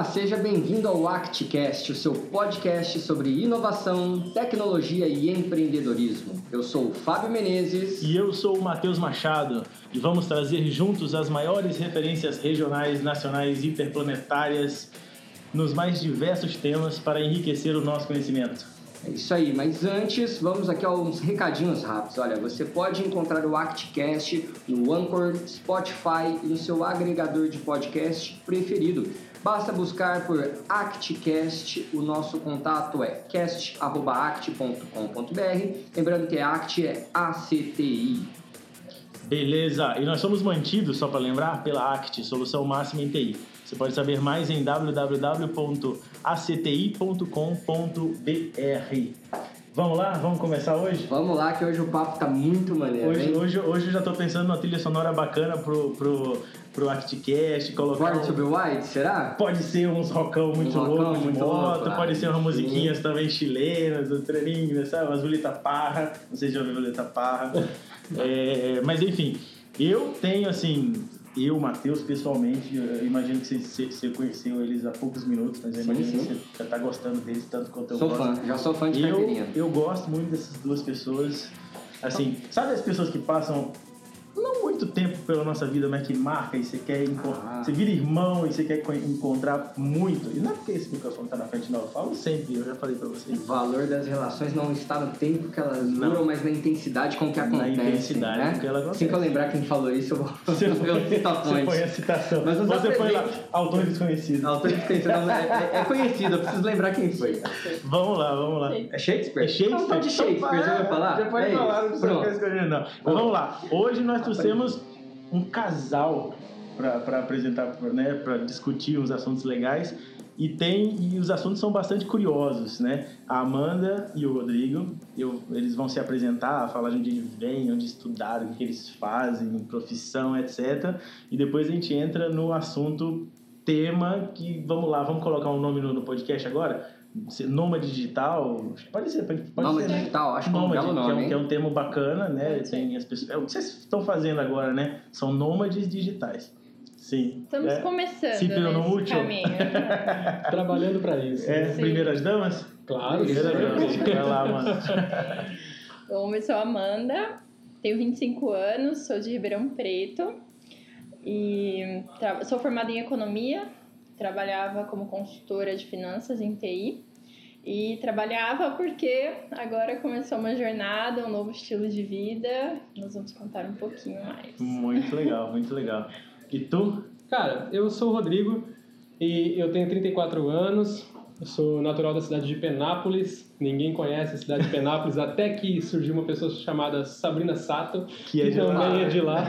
Olá, seja bem-vindo ao ActCast, o seu podcast sobre inovação, tecnologia e empreendedorismo. Eu sou o Fábio Menezes. E eu sou o Matheus Machado. E vamos trazer juntos as maiores referências regionais, nacionais e interplanetárias nos mais diversos temas para enriquecer o nosso conhecimento. É isso aí, mas antes vamos aqui a uns recadinhos rápidos. Olha, você pode encontrar o ActCast no Anchor, Spotify e no seu agregador de podcast preferido. Basta buscar por ActCast, o nosso contato é cast.act.com.br. Lembrando que Act é ACTI. Beleza, e nós somos mantidos, só para lembrar, pela ACT, Solução Máxima em TI. Você pode saber mais em www.acti.com.br. Vamos lá? Vamos começar hoje? Vamos lá, que hoje o papo tá muito maneiro. Hoje, hein? hoje, hoje eu já tô pensando numa trilha sonora bacana pro, pro, pro ActCast, colocar. Born to be White, será? Pode ser uns rockão muito Um louco de muito moto, louco, pode ah, ser umas sim. musiquinhas também chilenas, do treininho, sabe? Umas Violeta Parra, não sei se já ouviu Violeta Parra. É, mas enfim, eu tenho assim, eu, Matheus, pessoalmente, eu imagino que você, você- conheceu eles há poucos minutos, mas eu Sim, imagino sim. que você já tá gostando deles tanto quanto eu Sou gosto. fã, já sou fã de Eu, carteirinha. eu gosto muito dessas duas pessoas. Assim, sabe as pessoas que passam não muito tempo pela nossa vida, mas que marca e você quer encontrar. Ah. Você vira irmão e você quer co- encontrar muito. E não é porque esse microfone tá na frente, não. Eu falo sempre, eu já falei pra vocês. O valor das relações não está no tempo que elas Não. duram, mas na intensidade com que Na acontecem. intensidade né? com que ela Assim acontece. que eu lembrar quem falou isso, eu vou Você os põe, você citações. põe a citação. Mas você põe lá, autor desconhecido. Autor desconhecido, não, é, é- é conhecido, eu preciso lembrar quem foi. Vamos lá, vamos lá. É Shakespeare? É Shakespeare? Não, pode Shakespeare, já vai falar? Já pode É falar, isso, não precisa pronto. ficar escolhendo, não. Mas vamos lá. Hoje nós trouxemos um casal para apresentar, né, para discutir uns assuntos legais. E tem e os assuntos são bastante curiosos, né? A Amanda e o Rodrigo, eu, eles vão se apresentar, falar de onde eles vêm, onde estudaram, o que eles fazem, profissão, etc. E depois a gente entra no assunto tema que vamos lá, vamos colocar um nome no, no podcast agora. Nômade digital, pode ser, pode, pode Nômade ser, né? digital, acho que é um Nômade, que, é nome, um, que é hein? um termo bacana, né? Tem as pessoas, é o que vocês estão fazendo agora, né? São nômades digitais. Sim. Estamos é, começando Se pelo nesse útil. caminho. Trabalhando para isso. é Sim. primeiras damas? Claro. Primeiras damas. Vai lá, mano. Bom, eu sou a Amanda, tenho 25 anos, sou de Ribeirão Preto e sou formada em economia, trabalhava como consultora de finanças em TI e trabalhava porque agora começou uma jornada, um novo estilo de vida. Nós vamos contar um pouquinho mais. Muito legal, muito legal. E tu? Cara, eu sou o Rodrigo e eu tenho 34 anos. Eu sou natural da cidade de Penápolis. Ninguém conhece a cidade de Penápolis até que surgiu uma pessoa chamada Sabrina Sato, Que é de também lá. é de lá.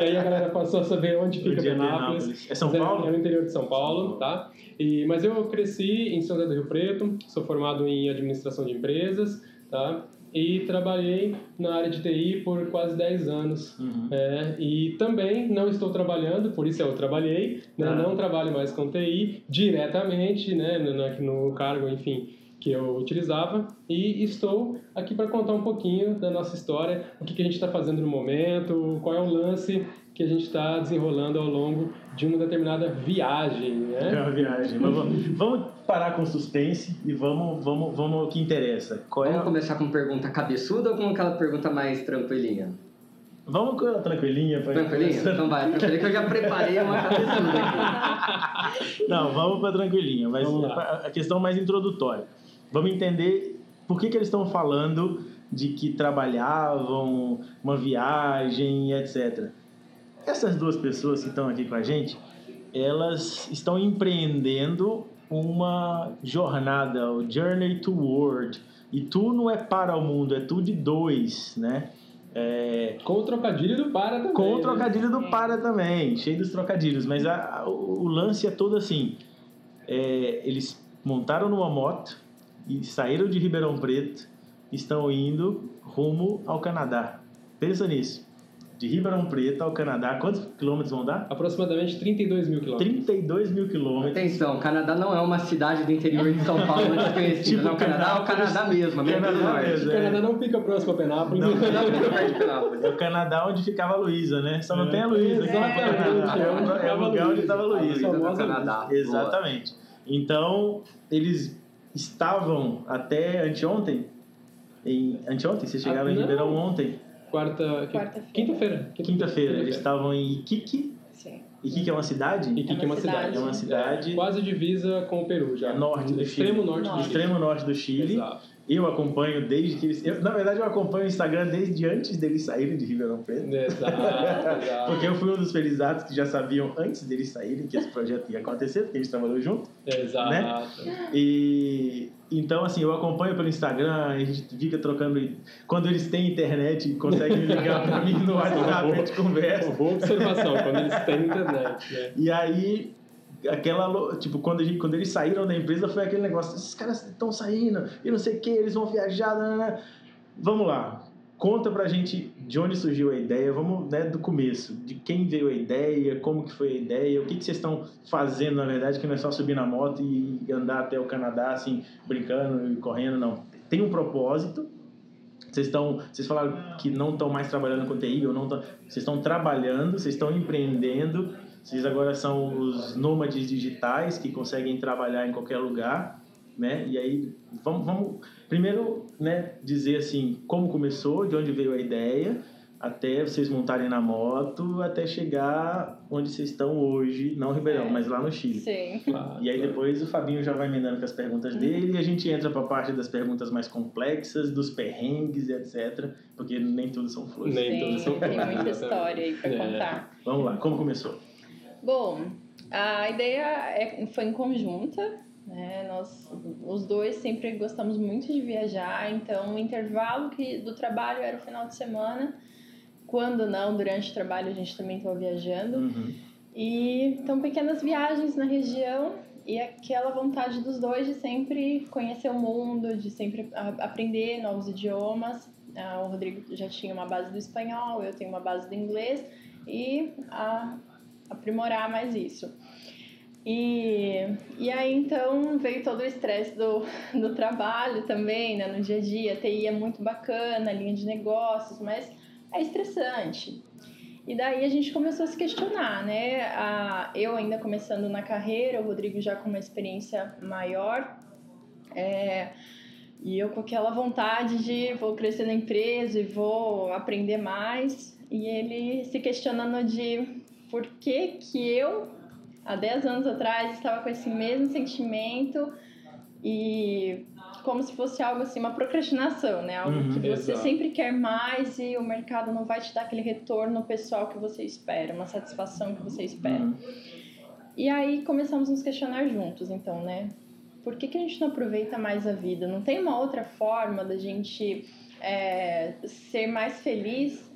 e aí a galera passou a saber onde fica é Penápolis. Penápolis? É São Mas Paulo? É no interior de São Paulo, tá? E, mas eu cresci em São José do Rio Preto, sou formado em administração de empresas, tá? E trabalhei na área de TI por quase 10 anos. Uhum. É, e também não estou trabalhando, por isso eu trabalhei, né? Ah. não trabalho mais com TI diretamente, né? no, no- no cargo, enfim, que eu utilizava. E estou aqui para contar um pouquinho da nossa história, o que, que a gente está fazendo no momento, qual é o lance que a gente está desenrolando ao longo de uma determinada viagem, É né? uma viagem. Mas vamos, vamos parar com suspense e vamos, vamos, vamos ao que interessa. Qual é Vamos a- começar com pergunta cabeçuda ou com aquela pergunta mais tranquilinha? Vamos com ela tranquilinha. pra- Tranquilinha? Então vai, tranquilinha que eu já preparei uma cabeçuda aqui. Não, vamos para tranquilinha, mas a questão mais introdutória. Vamos entender por que, que eles estão falando de que trabalhavam, uma viagem, etc. Essas duas pessoas que estão aqui com a gente, elas estão empreendendo uma jornada, o Journey Toward. E tu não é para o mundo, é tu de dois, né? É, Com o trocadilho do para também. com o né? trocadilho do para também, cheio dos trocadilhos. Mas a- a- o, o lance é todo assim: é, eles montaram numa moto e saíram de Ribeirão Preto, estão indo rumo ao Canadá. Pensa nisso. De Ribeirão Preto ao Canadá, quantos quilômetros vão dar? Aproximadamente 32 mil quilômetros. 32 mil quilômetros. Atenção, o Canadá não é uma cidade do interior de São Paulo muito conhecida. Tipo não, o Canadá é o Canadá mesmo, mesmo pelo Canadá norte. mesmo. O Canadá não fica próximo a Penápolis. Não. O Canadá fica perto de Penápolis. É o Canadá onde ficava a Luísa, né? Só não É. tem a Luísa. é onde É o lugar onde estava a Luísa. Do Canadá. Exatamente. Então, eles estavam até anteontem, em anteontem, vocês chegaram Ah, em. Ribeirão ontem, Quarta... Quarta-feira. Quinta-feira. quinta-feira, eles estavam em Iquique. Sim. Iquique é uma cidade? Iquique é uma cidade. É uma cidade Quase divisa com o Peru já. É norte do Extremo Chile. norte do Norte. Chile. extremo norte do Chile. Exato. Eu acompanho desde que eles. eu- na verdade, eu acompanho o Instagram desde antes deles saírem de Ribeirão Preto. Exato, exato. Porque eu fui um dos felizados que já sabiam antes deles saírem que esse projeto ia acontecer, porque a gente trabalhou junto. Exato. E então, assim, eu acompanho pelo Instagram, a gente fica trocando. Quando eles têm internet, conseguem ligar pra mim no WhatsApp, a gente conversa. Boa observação, quando eles têm internet, né? E aí, aquela. Tipo, quando, gente, quando eles saíram da empresa, foi aquele negócio: esses caras estão saindo e não sei o que, eles vão viajar. né, né, né. Vamos lá. Conta pra gente de onde surgiu a ideia, vamos né, do começo, de quem veio a ideia, como que foi a ideia, o que, que vocês estão fazendo, na verdade, que não é só subir na moto e andar até o Canadá, assim, brincando e correndo, não. Tem um propósito, vocês estão, vocês falaram que não estão mais trabalhando com TI, ou não tão, vocês estão trabalhando, vocês estão empreendendo, vocês agora são os nômades digitais que conseguem trabalhar em qualquer lugar, né? E aí vamos, vamos primeiro, né, dizer assim como começou, de onde veio a ideia, até vocês montarem na moto, até chegar onde vocês estão hoje, não Ribeirão, É. mas lá no Chile. Sim. Claro, E aí claro. depois o Fabinho já vai emendando com as perguntas dele e a gente entra para a parte das perguntas mais complexas, dos perrengues e etc. Porque nem tudo são flores. Nem Sim, todos são tem muita flores, história aí pra É. contar. Vamos lá, como começou? Bom, a ideia é- foi em conjunta, né? Nós, os dois sempre gostamos muito de viajar, então o intervalo que, do trabalho era o final de semana. Quando não, durante o trabalho a gente também estava viajando. Uhum. E então pequenas viagens na região e aquela vontade dos dois de sempre conhecer o mundo, de sempre aprender novos idiomas. Ah, o Rodrigo já tinha uma base do espanhol, eu tenho uma base do inglês e a- aprimorar mais isso. E, e aí então veio todo o estresse do, do trabalho também, né, no dia a dia. A TI é muito bacana, linha de negócios, mas é estressante. E daí a gente começou a se questionar, né? A, eu ainda começando na carreira, o Rodrigo já com uma experiência maior. É, e eu com aquela vontade de vou crescer na empresa e vou aprender mais. E ele se questionando de por que que eu, há 10 anos atrás, estava com esse mesmo sentimento e como se fosse algo assim, uma procrastinação, né? Algo Uhum, que você exato. sempre quer mais e o mercado não vai te dar aquele retorno pessoal que você espera, uma satisfação que você espera. Uhum. E aí começamos a nos questionar juntos, então, né? Por que, que a gente não aproveita mais a vida? Não tem uma outra forma da gente é, ser mais feliz,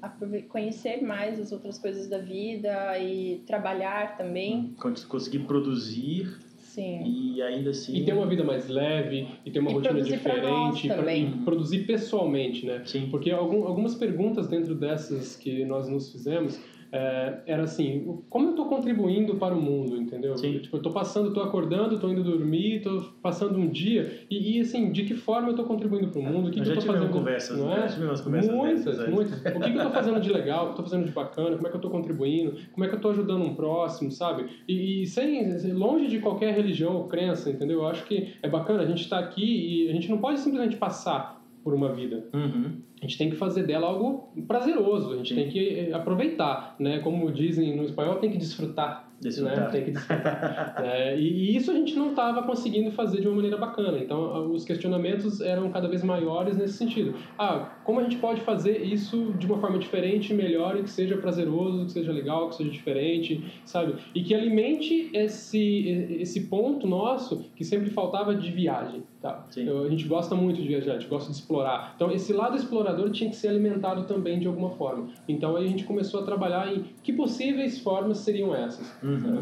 conhecer mais as outras coisas da vida e trabalhar também? Cons- Conseguir produzir Sim. e ainda assim. E ter uma vida mais leve, e ter uma E rotina produzir pra nós diferente, pra- também. e produzir pessoalmente, né? Sim. Porque algum, algumas perguntas dentro dessas que nós nos fizemos é, era assim, como eu estou contribuindo para o mundo, entendeu? Sim. Tipo, eu estou passando, estou acordando, estou indo dormir, estou passando um dia, e, e, assim, de que forma eu estou contribuindo para o mundo, o que, eu estou fazendo, conversas, não é? Já conversas Muitas, dessas muitas. O que, que eu estou fazendo de legal, o que eu estou fazendo de bacana, como é que eu estou contribuindo, como é que eu estou ajudando um próximo, sabe? E, e sem, longe de qualquer religião ou crença, entendeu? Eu acho que é bacana, a gente está aqui e a gente não pode simplesmente passar por uma vida. Uhum. A gente tem que fazer dela algo prazeroso, a gente Sim. tem que eh, aproveitar, né? Como dizem no espanhol, tem que desfrutar. Desfrutar. Né? Tem que desfrutar. É, e, isso a gente não estava conseguindo fazer de uma maneira bacana. Então, os questionamentos eram cada vez maiores nesse sentido. Ah, como a gente pode fazer isso de uma forma diferente, melhor e que seja prazeroso, que seja legal, que seja diferente, sabe? E que alimente esse, esse ponto nosso que sempre faltava de viagem. Tá? Eu- a gente gosta muito de viajar, a gente gosta de explorar. Então, esse lado explorador tinha que ser alimentado também de alguma forma. Então, aí a gente começou a trabalhar em que possíveis formas seriam essas. Uhum.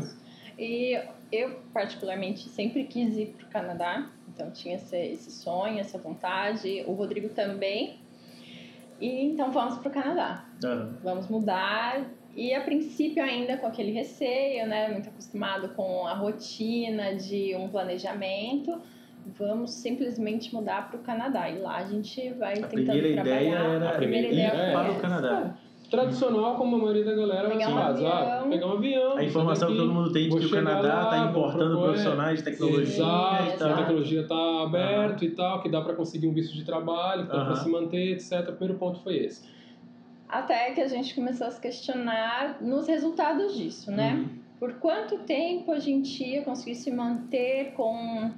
E eu, particularmente, sempre quis ir para o Canadá, então tinha esse, esse sonho, essa vontade. O Rodrigo também. E então vamos para o Canadá. Uhum. Vamos mudar. E a princípio, ainda com aquele receio, né? Muito acostumado com a rotina de um planejamento. Vamos simplesmente mudar para o Canadá. E lá a gente vai A tentando trabalhar. ideia era A primeira ir ideia para foi o Canadá. Tradicional, como a maioria da galera Pegar um. Ah, avião. pegar um avião. A informação que daqui, todo mundo tem de que o Canadá está importando propor- profissionais de tecnologia Exato, e que a tecnologia está aberto e tal, que dá para conseguir um visto de trabalho, que dá para Aham. se manter, etc. O primeiro ponto foi esse. Até que a gente começou a se questionar nos resultados disso, né? Uhum. Por quanto tempo a gente ia conseguir se manter com.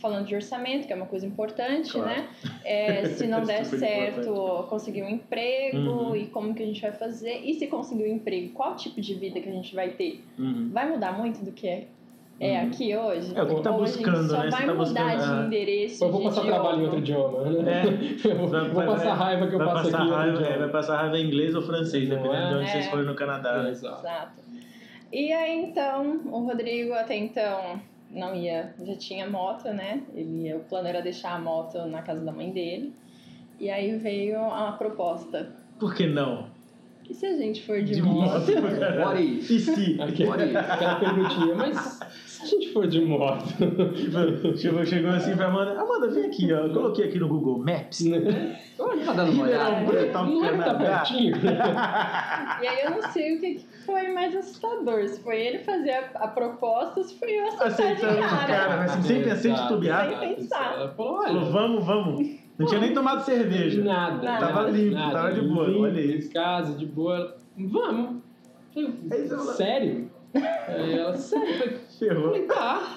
Falando de orçamento, que é uma coisa importante, Claro. né? É, se não der certo, conseguir um emprego Uhum. e como que a gente vai fazer. E se conseguir um emprego, qual tipo de vida que a gente vai ter? Uhum. Vai mudar muito do que é, é Uhum. aqui hoje? É o que tá buscando, gente só né? Vai tá mudar buscando, de ah. endereço, Eu vou de passar idioma. trabalho em outro idioma, né? Eu vou, Vai- vou vai- passar raiva que eu passo aqui raiva, é, vai passar raiva em inglês ou francês, Não dependendo de é? onde vocês É. forem no Canadá. né? Exato. Exato. E aí então, o Rodrigo até então não ia, já tinha moto, né? Ele, o plano era deixar a moto na casa da mãe dele. E aí veio a proposta. Por que não? E se a gente for de, De moto? moto. What if? E se? Aquela perguntinha, mas se a gente for de moto, Tipo, chegou, chegou assim pra Amanda. Amanda, vem aqui, ó. Eu coloquei aqui no Google Maps. né? Olha, tá dando uma olhada. Preto, não é que tá pertinho? E aí eu não sei o que foi mais assustador. Se foi ele fazer a, a proposta ou se foi eu aceitar de Aceitando de cara. cara, mas assim, sem, titubear. Sem pensar. Ela falou, olha, vamos, vamos. Não tinha nem tomado cerveja. nada. Nada. Tava limpo, nada. tava de boa, Limpo, olha isso. em casa, de boa. Vamos. Sério? Aí ela, sério? Ferrou. falei, tá.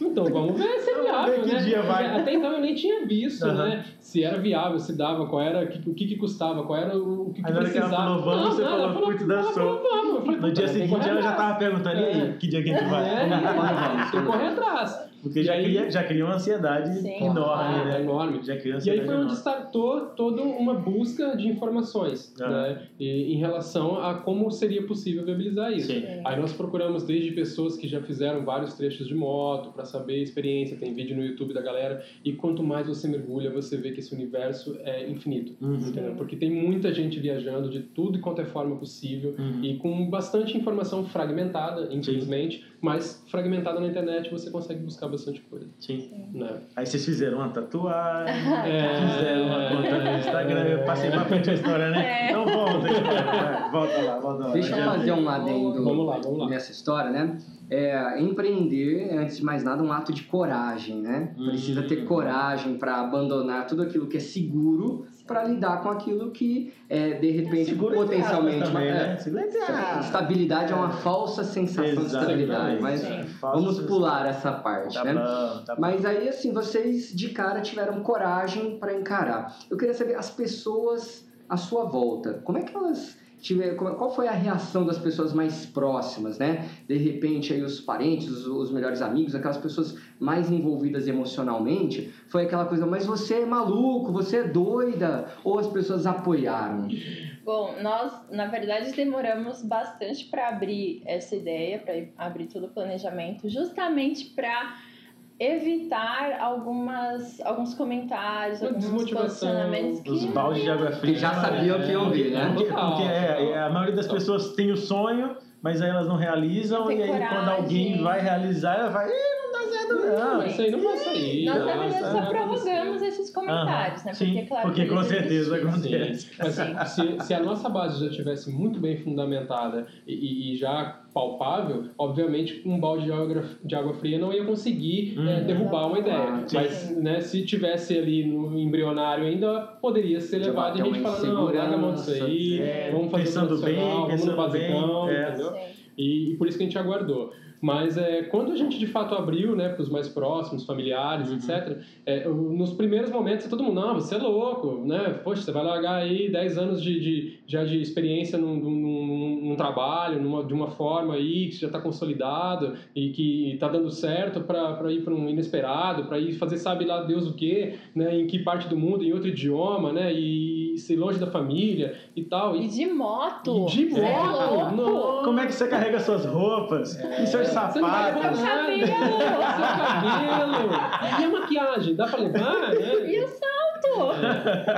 Então vamos ver se é viável, que né? dia vai. Porque Até então eu nem tinha visto, Aham. né? Se era viável, se dava, qual era, o que, que custava, qual era o, que, que hora que ela precisava. falou vamos, você nada, falou, putz, dançou. vamos. Falei, No dia seguinte ela já tava perguntando, e aí, que dia que a gente vai? É, tem que correr atrás. Porque já aí- cria, já cria uma ansiedade Sim, enorme, claro. né? enorme. Já cria E aí foi onde enorme. startou toda uma busca de informações Ah. né, e- em relação a como seria possível viabilizar isso. Sim. Aí nós procuramos desde pessoas que já fizeram vários trechos de moto para saber a experiência, tem vídeo no YouTube da galera, e quanto mais você mergulha, você vê que esse universo é infinito. Uhum. entendeu? Porque tem muita gente viajando de tudo e quanto é forma possível Uhum. e com bastante informação fragmentada, infelizmente, mas fragmentada na internet você consegue buscar bastante coisa. Sim. Né? Aí vocês fizeram uma tatuagem, É. fizeram uma conta no Instagram, eu passei pra frente a história, né? É. Então volta, a história, vai, volta lá, volta lá. Deixa eu fazer um adendo Vamos lá, vamos lá. nessa história, né? É, empreender, é, antes de mais nada, um ato de coragem, né? Precisa ter Hum. coragem para abandonar tudo aquilo que é seguro para lidar com aquilo que, é, de repente, entre potencialmente... também, é, né? Aspas. Estabilidade é uma falsa sensação de estabilidade, mas Sim. vamos pular essa parte, Tá né? bom, tá bom. Mas aí, assim, vocês de cara tiveram coragem para encarar. Eu queria saber, as pessoas à sua volta, como é que elas tiveram, como- qual foi a reação das pessoas mais próximas, né? De repente, aí os parentes, os, os melhores amigos, aquelas pessoas mais envolvidas emocionalmente, foi aquela coisa, mas você é maluco, você é doida, ou as pessoas apoiaram? Bom, nós, na verdade, demoramos bastante para abrir essa ideia, para abrir todo o planejamento, justamente para evitar algumas, alguns comentários, Uma alguns posicionamentos que Os baldes de água fria. Que já sabiam que iam vir, né? Porque, porque é, é, a maioria das pessoas tem o sonho, mas aí elas não realizam, tem e aí coragem. quando alguém vai realizar, ela vai, "Ih, não dá certo não. Isso aí não vai sair. Nós, na verdade, só prorrogamos esses comentários, né? Sim, Porque, claro, porque que com certeza acontece. Sim. Mas se, se a nossa base já tivesse muito bem fundamentada e- e já palpável, obviamente um balde de água, de água fria não ia conseguir Hum. eh, derrubar uma ideia. Ah. Mas né, se tivesse ali no embrionário ainda, poderia ser levado e a gente fala, não, larga a mão disso aí, É, vamos fazer pensando bem, vamos no pensando bem, basicão, é. entendeu? E, e por isso que a gente aguardou. Mas é, quando a gente de fato abriu né, para os mais próximos, familiares, Uhum. etc., é, nos primeiros momentos todo mundo, não, você é louco, né? Poxa, você vai largar aí 10 anos de, de- já de experiência num, num- num- num trabalho, numa, de uma forma aí que já está consolidado e que está dando certo para ir para um inesperado, para ir fazer sabe lá Deus o quê, né? Em que parte do mundo, em outro idioma, né? E ser longe da família e tal. E E, de moto. e de é moto! Nossa! Como é que você carrega suas roupas e seus Você não vai levar sapatos? Seu cabelo. E a maquiagem, dá pra levar, né? E o salto?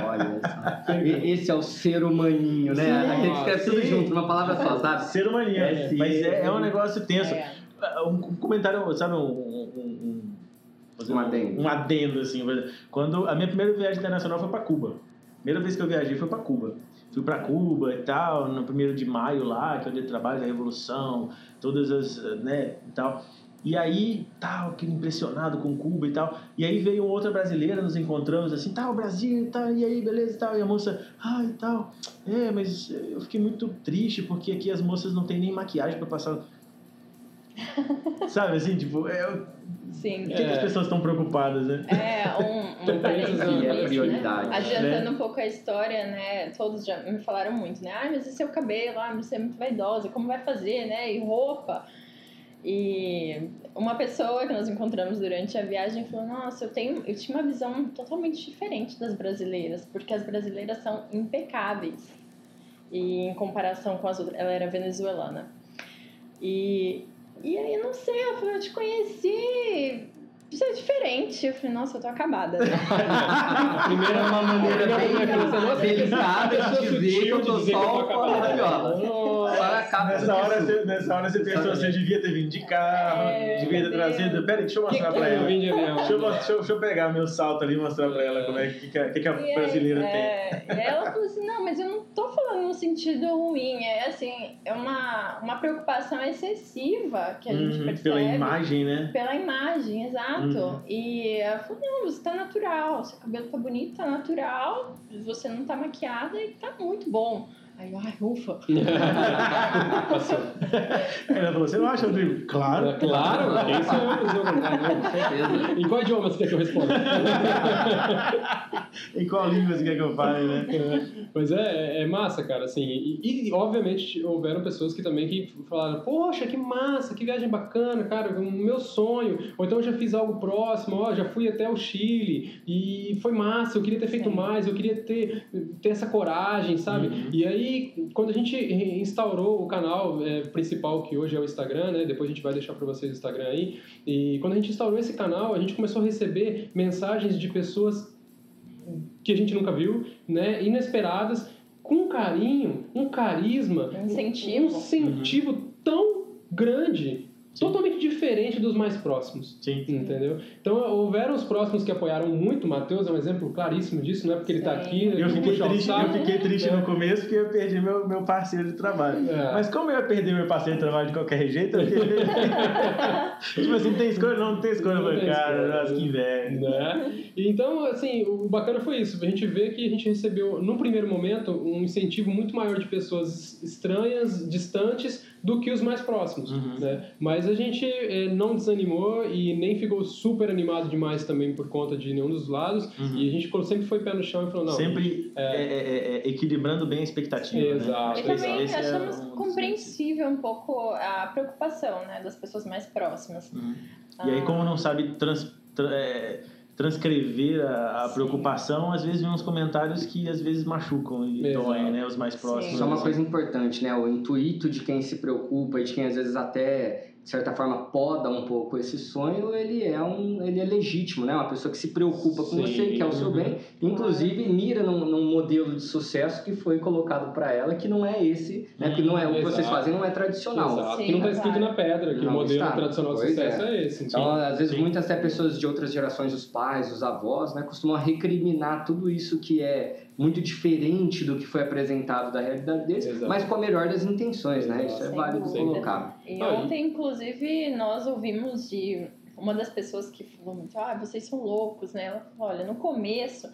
Olha só. Esse é o ser humaninho, né? Sim. Aquele que escreve tudo junto, uma palavra só, sabe? Ser humaninho, É, sim. mas é, é um negócio tenso. É. Um, comentário, sabe, um, um, um, Um adendo. Um adendo, assim. Quando a minha primeira viagem internacional foi para Cuba. Primeira vez que eu viajei foi para Cuba. fui para Cuba e tal, no primeiro de maio lá, que é onde ele trabalha da Revolução, todas as, né, e tal. E aí, tal, aquele impressionado com Cuba e tal. E aí veio outra brasileira, nos encontramos assim, tal, Brasil e tal, e aí, beleza e tal. E a moça, ah, e tal. É, mas eu fiquei muito triste porque aqui as moças não têm nem maquiagem para passar. Sabe assim, tipo, é, Sim. por que, que as pessoas estão preocupadas, né? É, um, um parênteses que é prioridade, né? Adiantando né? um pouco a história, né? Todos já me falaram muito, né? Ah, mas e seu cabelo? Ah, mas você é muito vaidosa, como vai fazer, né? E roupa? E uma pessoa que nós encontramos durante a viagem falou: Nossa, eu, tenho, eu tinha uma visão totalmente diferente das brasileiras, porque as brasileiras são impecáveis. E em comparação com as outras, ela era venezuelana. E, e aí, não sei, ela falou: Eu te conheci, isso é diferente. Eu falei: Nossa, eu tô acabada. né?" A primeira É uma maneira bem delicada de dizer que eu tô só eu tô com a rabiola. Nessa hora, você, nessa hora você pensou, você devia ter vindo de carro, É, devia ter trazido. Peraí, deixa eu mostrar Que pra que eu ela. Deixa eu, deixa, eu, deixa eu pegar meu salto ali e mostrar pra ela como é que, que, a- que, que a E aí, brasileira tem. é, E ela falou assim, não, mas eu não tô falando no sentido ruim, é assim, é uma, uma preocupação excessiva que a gente Uhum, percebe. pela imagem, né? Pela imagem, exato. Uhum. E ela falou, não, você tá natural, seu cabelo tá bonito, tá natural, você não tá maquiada e tá muito bom. Aí eu, ai, ufa. Passou. Ela falou, você não acha, Rodrigo? Claro. É Claro, quem sou eu? Mas eu- Com certeza. Em qual idioma você quer que eu responda? Em qual língua você quer que eu fale, né? É, Mas é, é massa, cara, assim, e, e, obviamente houveram pessoas que também que falaram, poxa, que massa, que viagem bacana, cara, o meu sonho, ou então eu já fiz algo próximo, ó, já fui até o Chile e foi massa, eu queria ter feito Sim. mais, eu queria ter, ter essa coragem, sabe? Uhum. E aí, quando a gente instaurou o canal é, principal, que hoje é o Instagram, né, depois a gente vai deixar para vocês o Instagram aí, e quando a gente instaurou esse canal, a gente começou a receber mensagens de pessoas que a gente nunca viu, né, inesperadas, com carinho, um carisma, Um incentivo. um incentivo tão grande, totalmente diferente dos mais próximos. Sim. Entendeu? Então, houveram os próximos que apoiaram muito. O Matheus é um exemplo claríssimo disso, não é porque ele está aqui. Eu fiquei triste, eu fiquei triste É. no começo porque eu perdi meu, meu parceiro de trabalho. É. Mas como eu ia perder meu parceiro de trabalho de qualquer jeito, eu fiquei... tipo assim, tem escolha? Não, não tem escolha. Não tem cara, escolha. nossa, que inveja. né? Então, assim, o bacana foi isso. A gente vê que a gente recebeu, no primeiro momento, um incentivo muito maior de pessoas estranhas, distantes, do que os mais próximos. Uhum. Né? Mas a gente eh, não desanimou e nem ficou super animado demais também por conta de nenhum dos lados. Uhum. E a gente sempre foi pé no chão e falou, não... Sempre é. é, é, é, equilibrando bem a expectativa. Exato. E Né? Acho que também esse é achamos um compreensível um pouco a preocupação né, das pessoas mais próximas. Uhum. E aí, como não sabe trans, tra- é, transcrever a, a Sim. preocupação, às vezes vem uns comentários que às vezes machucam e doem, né? Os mais próximos. Isso é uma assim. coisa importante, né? O intuito de quem se preocupa e de quem às vezes até, de certa forma, poda um pouco esse sonho, ele é, um, ele é legítimo, né? Uma pessoa que se preocupa com Sim, você, quer o seu uhum. bem, inclusive mira num, num modelo de sucesso que foi colocado para ela, que não é esse, né? Porque não é, o que vocês Exato. fazem não é tradicional. Exato. Sim, que não está escrito claro. na pedra, que Não o modelo está. tradicional de Pois sucesso é. é, esse. Então, às vezes, sim. muitas até pessoas de outras gerações, os pais, os avós, né, costumam recriminar tudo isso que é muito diferente do que foi apresentado da realidade deles, Exato. mas com a melhor das intenções, né? Isso é Sem válido dúvida. colocar. E ontem, inclusive, nós ouvimos de uma das pessoas que falou muito, ah, vocês são loucos, né? Ela falou, olha, no começo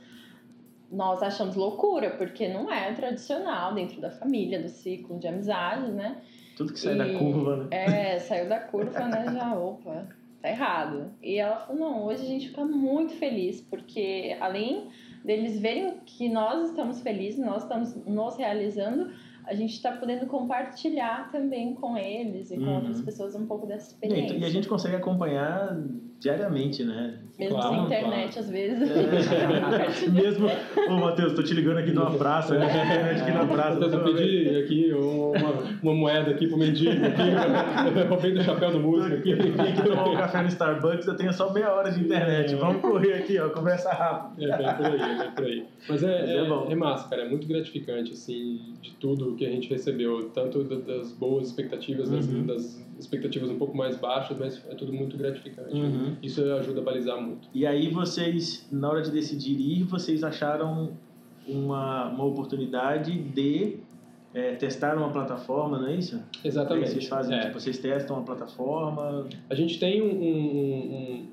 nós achamos loucura, porque não é tradicional dentro da família, do ciclo de amizades, né? Tudo que sai E- da curva, né? É, saiu da curva, né? Já, opa, tá errado. E ela falou, não, hoje a gente fica muito feliz, porque além deles verem que nós estamos felizes, nós estamos nos realizando, a gente está podendo compartilhar também com eles e com Uhum. outras pessoas um pouco dessa E, experiência. e a gente consegue acompanhar diariamente, né? Mesmo Claro, sem internet, às vezes. Mesmo, ô Matheus, tô te ligando aqui numa praça, né? Internet aqui na praça. Matheus, eu pedi aqui uma, uma moeda aqui pro mendigo, aqui, eu roubei do chapéu do músico aqui. Eu vim aqui tomar um café no Starbucks, eu tenho só meia hora de internet. Vamos correr aqui, ó, conversa rápido. É bem por aí, é bem por aí. Mas é, Mas é é, bom. é massa, cara. É muito gratificante, assim, de tudo que a gente recebeu. Tanto da- das boas expectativas, das, Uhum. das expectativas um pouco mais baixas, mas é tudo muito gratificante. Uhum. Isso ajuda a balizar muito. E aí vocês, na hora de decidir ir, vocês acharam uma, uma oportunidade de é, testar uma plataforma, não é isso? Exatamente. Vocês fazem, É. tipo, vocês testam uma plataforma. A gente tem um, um, um,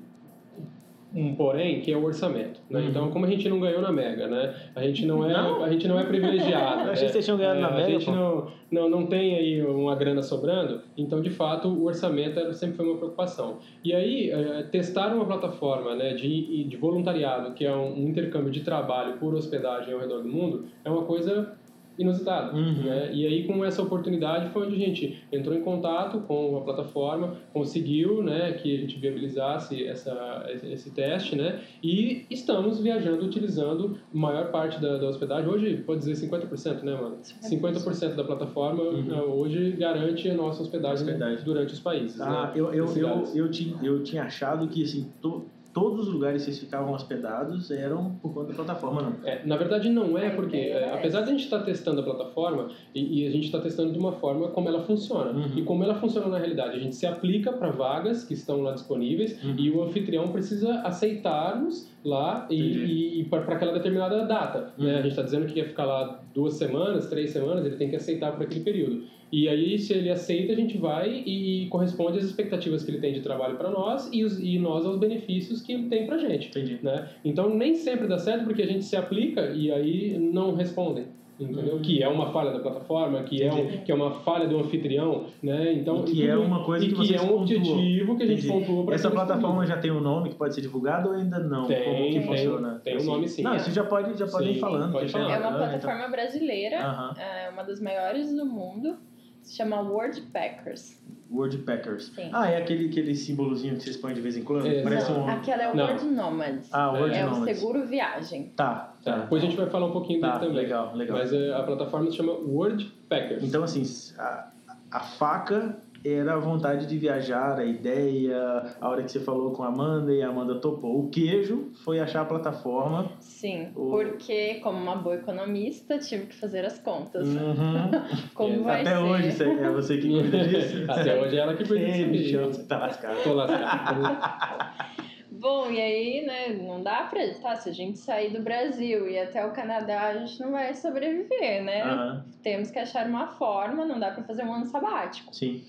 um porém que é o orçamento. Né? Uhum. Então, como a gente não ganhou na Mega, né? a gente não é, Não? A gente não é privilegiado. Eu achei né? que vocês tinham ganhado É, na A Mega. gente pô. não, não, não tem aí uma grana sobrando, então de fato o orçamento era, sempre foi uma preocupação. E aí, eh, testar uma plataforma né, de, de voluntariado, que é um, um intercâmbio de trabalho por hospedagem ao redor do mundo, é uma coisa inusitada. Uhum. Né? E aí, com essa oportunidade, foi onde a gente entrou em contato com a plataforma, conseguiu né, que a gente viabilizasse essa, esse teste, né? E estamos viajando utilizando a maior parte da, da hospedagem. Hoje, pode dizer 50%, né, mano? 50% da plataforma Uhum. eh, hoje garante a nossa hospedagem, Hospedagem. durante os países. Ah, né? eu, eu, eu, Cidades. eu, tinha, eu tinha achado que assim, to- todos os lugares que vocês ficavam hospedados eram por conta da plataforma, não. É, na verdade não é A porque ideia é, é apesar de a gente estar testando a plataforma e, e a gente está testando de uma forma como ela funciona Uhum. e como ela funciona na realidade a gente se aplica para vagas que estão lá disponíveis Uhum. e o anfitrião precisa aceitar-nos lá e, Entendi. e, e para aquela determinada data né? Uhum. a gente está dizendo que quer ficar lá duas semanas três semanas ele tem que aceitar por aquele período e aí se ele aceita a gente vai e corresponde às expectativas que ele tem de trabalho para nós e, os, e nós aos benefícios que ele tem para gente Entendi. né? Então nem sempre dá certo porque a gente se aplica e aí não respondem. Entendeu? Uhum. Que é uma falha da plataforma, que é, um, que é uma falha do anfitrião, né? Então, E que é uma coisa e que que vocês é um pontuam. objetivo que a gente Entendi. pontuou para Essa plataforma já tem um nome que pode ser divulgado ou ainda não? Tem, Como que tem, funciona? tem um Assim? nome sim. Não, isso já pode, já pode ir Sim, falando. pode falar. É uma bacana, plataforma brasileira, Então. Aham. é uma das maiores do mundo. Se chama Wordpackers. Wordpackers. Sim. Ah, é aquele, aquele símbolozinho que vocês põem de vez em quando? Exato. Parece Não, um... aquela é o Não. Word Nomads. Ah, Word é o Nomads. seguro viagem. Tá, Tá, tá. depois a gente vai falar um pouquinho dele Tá, também. legal, legal. Mas é, a plataforma se chama Wordpackers. Então, assim, a, a faca era a vontade de viajar, a ideia, a hora que você falou com a Amanda e a Amanda topou. O queijo foi achar a plataforma. Sim, O- porque como uma boa economista, tive que fazer as contas. Uhum. Como vai Até ser? hoje, você- é você que cuida disso. Até hoje é ela que cuida disso. tá lascado. Tô lascado. Bom, e aí, né, não dá pra. Tá, se a gente sair do Brasil e até o Canadá, a gente não vai sobreviver, né? Aham, Temos que achar uma forma, não dá pra fazer um ano sabático. Sim,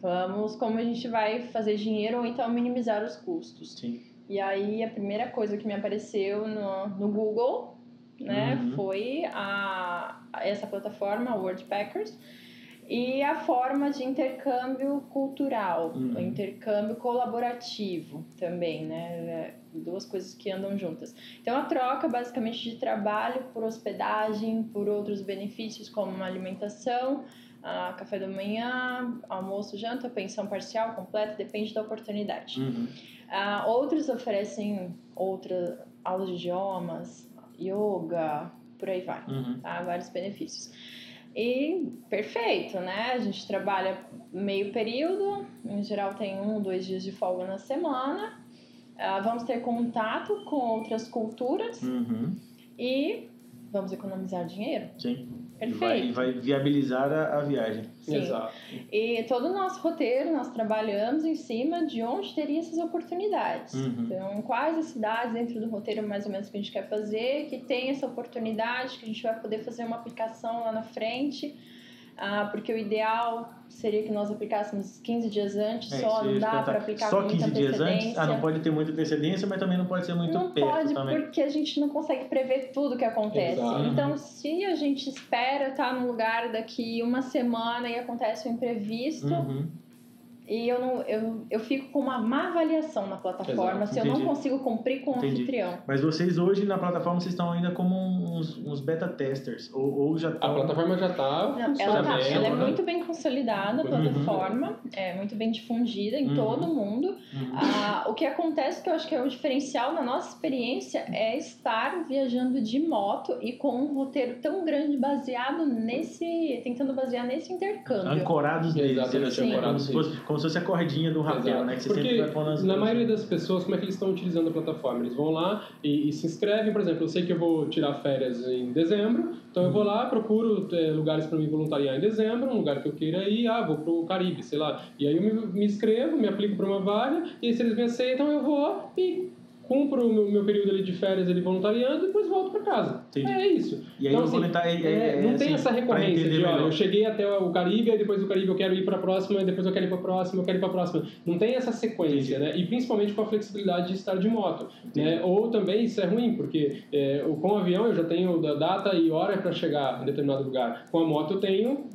Vamos, como a gente vai fazer dinheiro ou então minimizar os custos. sim. E aí, a primeira coisa que me apareceu no, no Google, né, Uhum. foi a, essa plataforma, Wordpackers, e a forma de intercâmbio cultural, Uhum. o intercâmbio colaborativo também, né, é, duas coisas que andam juntas. Então, a troca basicamente de trabalho por hospedagem, por outros benefícios como alimentação, ah, café da manhã, almoço, janta, pensão parcial, completa, depende da oportunidade. Uhum. Ah, outros oferecem outras aulas de idiomas, yoga, por aí vai, Uhum. tá? Vários benefícios. E perfeito, né? A gente trabalha meio período, em geral tem um, dois dias de folga na semana. Ah, vamos ter contato com outras culturas Uhum. e vamos economizar dinheiro. Sim. E Perfeito. vai, vai viabilizar a, a viagem. Sim. Exato. E todo o nosso roteiro nós trabalhamos em cima de onde teria essas oportunidades. Uhum. Então, quais as cidades dentro do roteiro mais ou menos que a gente quer fazer, que tem essa oportunidade, que a gente vai poder fazer uma aplicação lá na frente. Ah, porque o ideal seria que nós aplicássemos 15 dias antes, É, só não dá para aplicar Só muita 15 dias antes? antecedência. Ah, não pode ter muita antecedência, mas também não pode ser muito Não perto pode, também. porque a gente não consegue prever tudo que acontece. Exato. Então, se a gente espera estar num lugar daqui uma semana e acontece um imprevisto, Uhum. E eu, não, eu, eu fico com uma má avaliação na plataforma Exato, se eu entendi. não consigo cumprir com o Entendi. anfitrião. Mas vocês hoje na plataforma vocês estão ainda como uns, uns beta testers ou, ou já A estão plataforma já está ela, tá, ela é né? muito bem consolidada, a Uhum. plataforma, é muito bem difundida em Uhum. todo mundo. Uhum. Ah, o que acontece, que eu acho que é o diferencial na nossa experiência, é estar viajando de moto e com um roteiro tão grande baseado nesse. tentando basear nesse intercâmbio. ancorados Exatamente, assim, como, ancorados como se fosse a cordinha do rapel, Exato. né? Que você Porque sempre vai pondo na maioria das pessoas, como é que eles estão utilizando a plataforma? Eles vão lá e, e se inscrevem, por exemplo, eu sei que eu vou tirar férias em dezembro, então eu vou lá, procuro é, lugares para me voluntariar em dezembro, um lugar que eu queira ir, ah, vou pro Caribe, sei lá. E aí eu me, me inscrevo, me aplico para uma vaga, e se eles me aceitam, eu vou e cumpro o meu, meu período ali de férias ali voluntariando e depois volto para casa. Entendi. É isso. E aí Então, assim, é, é, não tem assim, essa recorrência de, ó, melhor. eu cheguei até o Caribe, aí depois do Caribe eu quero ir para a próxima, e depois eu quero ir para a próxima, eu quero ir para a próxima. Não tem essa sequência, né? E principalmente com a flexibilidade de estar de moto. Né? Ou também isso é ruim, porque é, com o avião eu já tenho da data e hora para chegar em determinado lugar. Com a moto eu tenho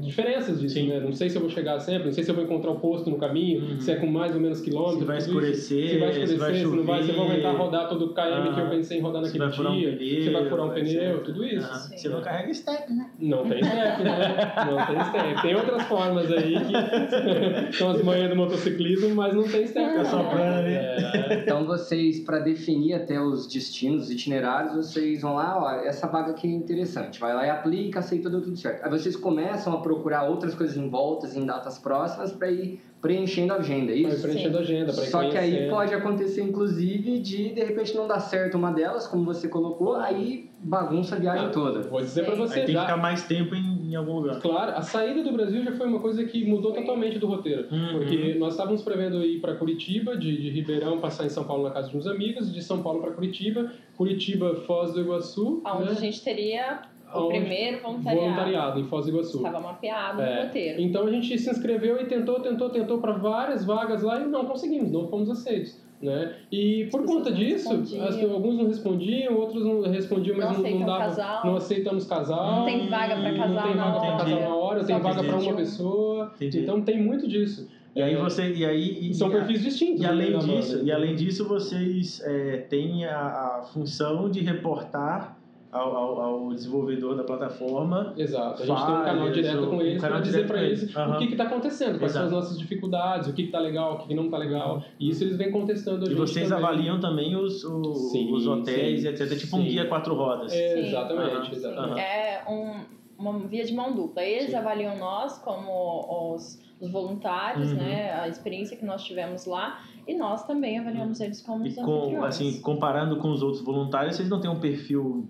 diferenças disso, Sim. né? Não sei se eu vou chegar sempre, não sei se eu vou encontrar o posto no caminho, Uhum. se é com mais ou menos quilômetros. Se vai escurecer, se vai se escurecer, vai se, não vai, se eu vou chover. aguentar rodar todo o KM que eu pensei em rodar Se naquele vai furar um dia, pneu, se vai furar um pneu, tudo isso. Sim. Você não carrega step, né? Não tem step, né? Não tem step. Tem outras formas aí que são as manhas do motociclismo, mas não tem step. Fica soprando ali. É. Então vocês, para definir até os destinos, os itinerários, vocês vão lá, ó, essa vaga aqui é interessante. Vai lá e aplica, aceita, deu tudo certo. Aí vocês começam a procurar outras coisas em voltas, em datas próximas, para ir preenchendo a agenda, é Vai isso? preenchendo a agenda, para Só que aí pode acontecer, inclusive, de de repente não dar certo uma delas, como você colocou, aí bagunça a viagem Ah, toda. Vou dizer para você Aí tem que já. ficar mais tempo em, em algum lugar. Claro, a saída do Brasil já foi uma coisa que mudou totalmente do roteiro. Uhum. Porque nós estávamos prevendo ir para Curitiba, de, de Ribeirão passar em São Paulo na casa de uns amigos, de São Paulo para Curitiba, Curitiba, Foz do Iguaçu, Onde né? a gente teria o primeiro voluntariado. voluntariado em Foz do Iguaçu. Estava mapeado É. no roteiro. Então a gente se inscreveu e tentou, tentou, tentou para várias vagas lá e não conseguimos, não fomos aceitos. Né? E por As conta não disso, as- alguns não respondiam, outros não respondiam, mas Não não, não, dava, casal. não aceitamos casal. Não tem vaga não casal tem na vaga pra hora. casal na hora, Só tem vaga para uma um. pessoa. Entendi. Então tem muito disso. E aí você. E aí, e, são perfis distintos. E né, além disso, e além disso vocês é, têm a, a função de reportar ao, ao, ao desenvolvedor da plataforma. Exato, a gente tem um canal direto um com eles canal para dizer para eles eles. o que está acontecendo, quais são as Exato. nossas dificuldades, o que está legal, o que não está legal. E isso eles vêm contestando a E gente vocês também. avaliam também os, o- Sim, os hotéis, sim, etc. Tipo um guia quatro rodas. É, Sim. exatamente, Aham. exatamente. É um, uma via de mão dupla. Eles Sim. avaliam nós como os, os voluntários, Uhum. né? A experiência que nós tivemos lá. E nós também avaliamos eles como E os com, assim, comparando com os outros voluntários, vocês não têm um perfil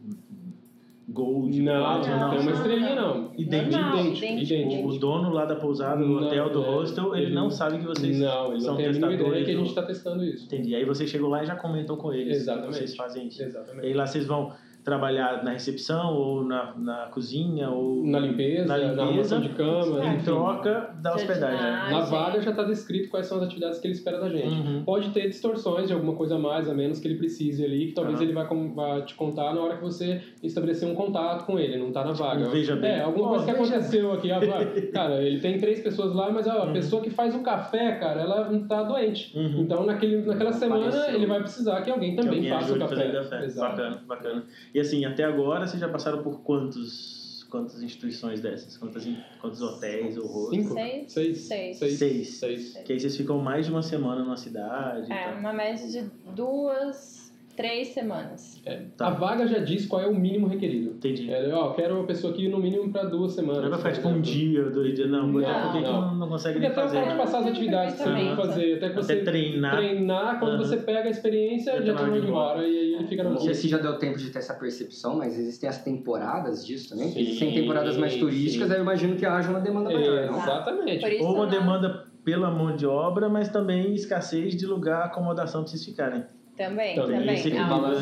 gold, Não, platinum, não, tem uma estrelinha não. Idêntico. Normal, idêntico, idêntico, idêntico. O dono lá da pousada, do Não, hotel, do é, hostel, ele, ele não não- sabe que vocês Não, ele são não testadores que a gente está testando isso. Entendi. Aí você chegou lá e já comentou com eles. Exatamente. Vocês fazem isso. E Exatamente. aí lá vocês vão trabalhar na recepção ou na, na cozinha ou Na limpeza, Na na, limpeza, arrumação de cama, em enfim. troca da hospedagem. Na vaga já está descrito quais são as atividades que ele espera da gente. Uhum. Pode ter distorções de alguma coisa a mais, a menos que ele precise ali, que talvez Aham. ele vai, te contar na hora que você estabelecer um contato com ele, não tá na vaga. veja bem. É, alguma Ó, coisa que aconteceu aqui. vai. cara, ele tem três pessoas lá, mas ó, a Uhum. pessoa que faz o café, cara, ela não tá doente. Uhum. Então, naquele, naquela semana, Apareceu. ele vai precisar que alguém Que também alguém faça o café. café. Exato. Bacana, bacana. E assim, até agora vocês já passaram por quantos, quantas instituições dessas? Quantas, quantos hotéis ou rostos? Cinco? Seis? Seis. Seis. Seis. Seis. Seis. Que aí vocês ficam mais de uma semana numa cidade. É, uma média de duas, três semanas. É. Tá. A vaga já diz qual é o mínimo requerido. Entendi. É, ó, quero uma pessoa aqui no mínimo para duas semanas. Não vai ficar por tipo um dia, dois dias, não. Não, exemplo, por que que não. não, não consegue Porque nem até fazer? pode passar as atividades que você tem que Perfeitamente. fazer, até que você Até treinar. treinar, quando Aham. você pega a experiência, Já já tá tá indo embora. e aí ele fica na Não sei mão. se já deu tempo de ter essa percepção, mas existem as temporadas disso também. Sim, Existem temporadas mais turísticas, sim. aí eu imagino que haja uma demanda maior, não? Exatamente. Ou uma demanda pela mão de obra, mas também escassez de lugar, acomodação pra vocês ficarem. Também, Também. também. Esse Ah, equilíbrio,